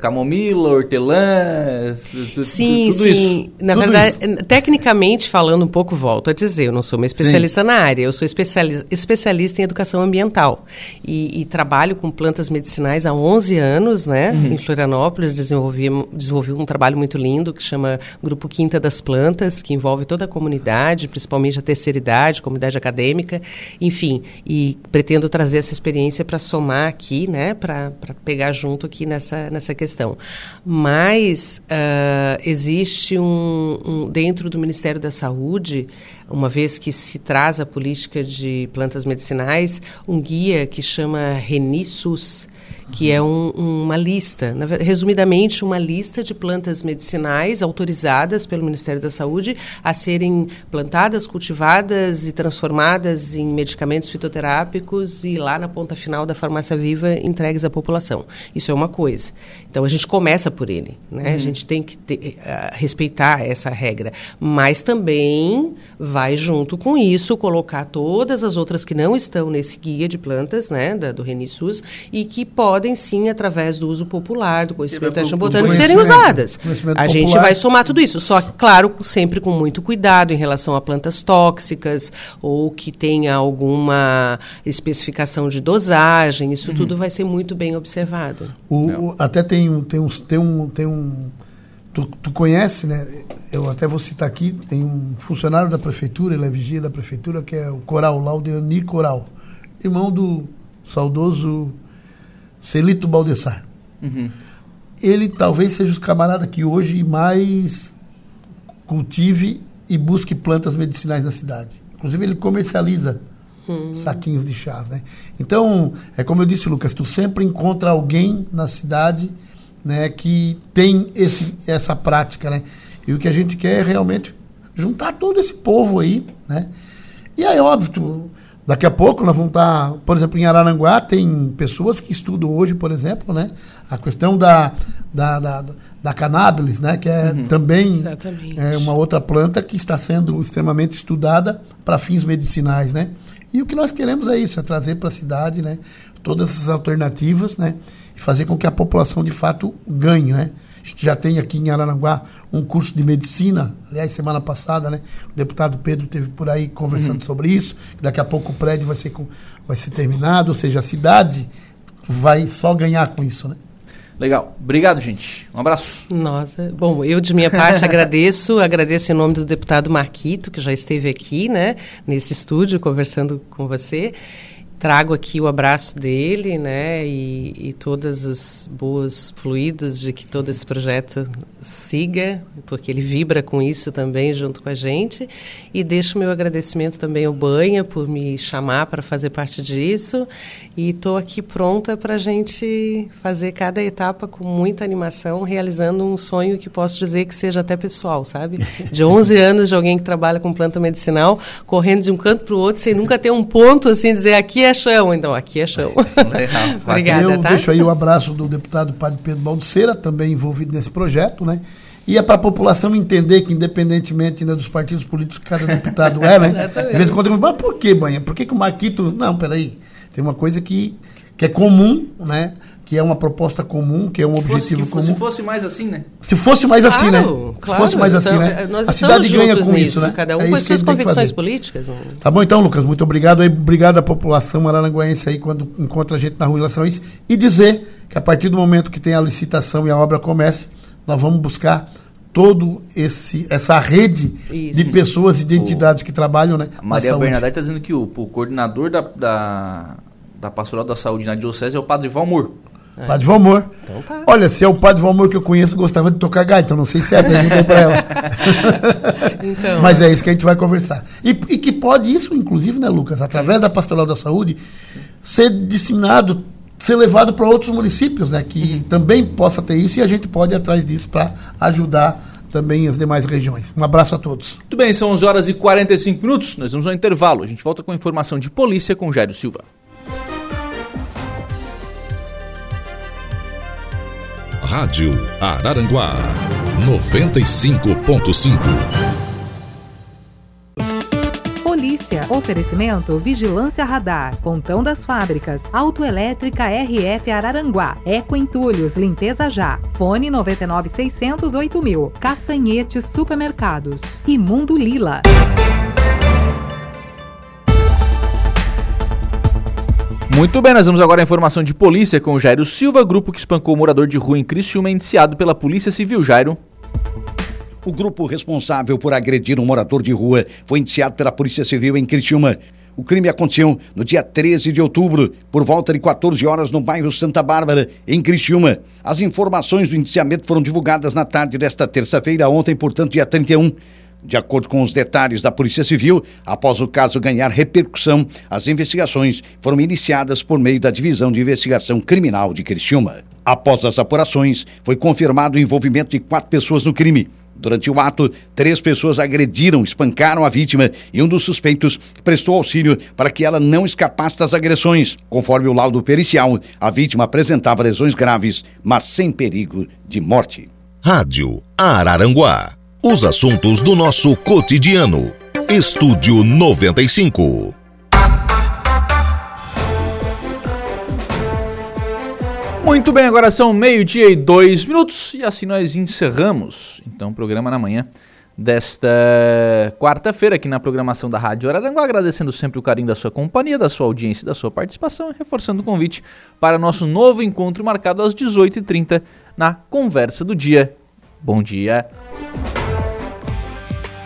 camomila, hortelã, sim, tudo sim. isso. Na tudo verdade, isso. tecnicamente falando um pouco, volto a dizer, eu não sou uma especialista sim. na área, eu sou especialista, especialista em educação ambiental e, e trabalho trabalho com plantas medicinais há 11 anos, né? Uhum. Em Florianópolis, desenvolvi, desenvolvi um trabalho muito lindo que chama Grupo Quinta das Plantas, que envolve toda a comunidade, principalmente a terceira idade, comunidade acadêmica, enfim. E pretendo trazer essa experiência para somar aqui, né? Para pegar junto aqui nessa, nessa questão. Mas uh, existe um, um, dentro do Ministério da Saúde uma vez que se traz a política de plantas medicinais, um guia que chama Renissus, que é um, uma lista, resumidamente, uma lista de plantas medicinais autorizadas pelo Ministério da Saúde a serem plantadas, cultivadas e transformadas em medicamentos fitoterápicos e lá na ponta final da farmácia viva entregues à população. Isso é uma coisa. Então a gente começa por ele, né? Uhum. A gente tem que ter, uh, respeitar essa regra, mas também vai junto com isso colocar todas as outras que não estão nesse guia de plantas, né, da, do Renissus e que podem podem sim, através do uso popular, do conhecimento botânico, serem usadas. A gente popular. vai somar tudo isso. Só que, claro, sempre com muito cuidado em relação a plantas tóxicas ou que tenha alguma especificação de dosagem. Isso uhum. tudo vai ser muito bem observado. O, o, até tem, tem, um, tem um. Tem um tu, tu conhece, né? Eu até vou citar aqui, tem um funcionário da prefeitura, ele é vigia da prefeitura, que é o Coral, Laudeonir Coral, irmão do saudoso Celito Baldessar. Uhum. Ele talvez seja o camarada que hoje mais cultive e busque plantas medicinais na cidade. Inclusive, ele comercializa uhum. saquinhos de chás. Né? Então, é como eu disse, Lucas, tu sempre encontra alguém na cidade né, que tem esse, essa prática. Né? E o que a gente quer é realmente juntar todo esse povo aí. Né? E aí, óbvio, tu, Daqui a pouco nós vamos estar, tá, por exemplo, em Araranguá tem pessoas que estudam hoje, por exemplo, né, a questão da, da, da, da cannabis, né, que é uhum. também é uma outra planta que está sendo extremamente estudada para fins medicinais, né. E o que nós queremos é isso, é trazer para a cidade, né, todas essas alternativas, né, e fazer com que a população de fato ganhe, né. A gente já tem aqui em Araranguá um curso de medicina. Aliás, semana passada, né? O deputado Pedro teve por aí conversando uhum. sobre isso. Daqui a pouco o prédio vai ser, com, vai ser terminado, ou seja, a cidade vai só ganhar com isso, né? Legal. Obrigado, gente. Um abraço. Nossa, bom, eu de minha parte agradeço, agradeço em nome do deputado Marquito, que já esteve aqui, né, nesse estúdio conversando com você. Trago aqui o abraço dele, né, e, e todas as boas fluidos de que todo esse projeto siga, porque ele vibra com isso também junto com a gente. E deixo meu agradecimento também ao Banha por me chamar para fazer parte disso. E estou aqui pronta para a gente fazer cada etapa com muita animação, realizando um sonho que posso dizer que seja até pessoal, sabe? De 11 anos de alguém que trabalha com planta medicinal, correndo de um canto para o outro, sem nunca ter um ponto assim, dizer aqui é chão. Então, aqui é chão. Obrigada, Eu tá? deixo aí o abraço do deputado Padre Pedro Balduceira, também envolvido nesse projeto, né? E é para a população entender que, independentemente né, dos partidos políticos que cada deputado é, né? De vez em quando, mas por que, Banha? Por que, que o Maquito... Não, peraí. Tem uma coisa que, que é comum, né? Que é uma proposta comum, que é um objetivo fosse, comum. fosse mais assim, né? Se fosse mais assim, né? Claro, Se claro, fosse mais assim, então, né? eh, Nós a cidade ganha com nisso, isso, né? Cada um É com isso as suas gente tem que convicções fazer. políticas. não- Tá bom então, Lucas, muito obrigado aí, obrigado à população araranguaense aí quando encontra a gente na rua em relação a isso e dizer que a partir do momento que tem a licitação e a obra comece, nós vamos buscar todo esse essa rede Isso. de pessoas e de entidades que trabalham, né? A Maria. Bernadette está dizendo que o, o coordenador da, da, da Pastoral da Saúde na Diocese é o Padre Valmor. Padre Valmor. Então tá. Olha, se é o Padre Valmor que eu conheço, gostava de tocar gaita. Eu não sei se é, perguntei pra ela. Então, Mas é isso que a gente vai conversar. E, e que pode isso, inclusive, né, Lucas, através da Pastoral da Saúde, ser disseminado, ser levado para outros municípios, né, que também possa ter isso e a gente pode ir atrás disso para ajudar também as demais regiões. Um abraço a todos. Muito bem, são 11 horas e 45 minutos. Nós vamos ao intervalo. A gente volta com informação de polícia com Jairo Silva. Rádio Araranguá 95.5. Polícia. Oferecimento Vigilância Radar. Pontão das Fábricas. Autoelétrica RF Araranguá. Eco Entulhos. Limpeza Já. Fone 99 mil. Castanhetes Supermercados. E Mundo Lila. Muito bem, nós vamos agora à informação de polícia com o Jairo Silva, grupo que espancou o morador de rua em Criciúma, indiciado pela Polícia Civil. Jairo. O grupo responsável por agredir um morador de rua foi indiciado pela Polícia Civil em Criciúma. O crime aconteceu no dia 13 de outubro, por volta de 14 horas, no bairro Santa Bárbara, em Criciúma. As informações do indiciamento foram divulgadas na tarde desta terça-feira, ontem, portanto, dia 31. De acordo com os detalhes da Polícia Civil, após o caso ganhar repercussão, as investigações foram iniciadas por meio da Divisão de Investigação Criminal de Criciúma. Após as apurações, foi confirmado o envolvimento de quatro pessoas no crime. Durante o ato, três pessoas agrediram, espancaram a vítima e um dos suspeitos prestou auxílio para que ela não escapasse das agressões. Conforme o laudo pericial, a vítima apresentava lesões graves, mas sem perigo de morte. Rádio Araranguá. Os assuntos do nosso cotidiano. Estúdio 95. Muito bem, agora são meio-dia e dois minutos e assim nós encerramos então o programa na manhã desta quarta-feira aqui na programação da Rádio Araranguá, agradecendo sempre o carinho da sua companhia, da sua audiência da sua participação e reforçando o convite para nosso novo encontro marcado às 18h30 na Conversa do Dia. Bom dia!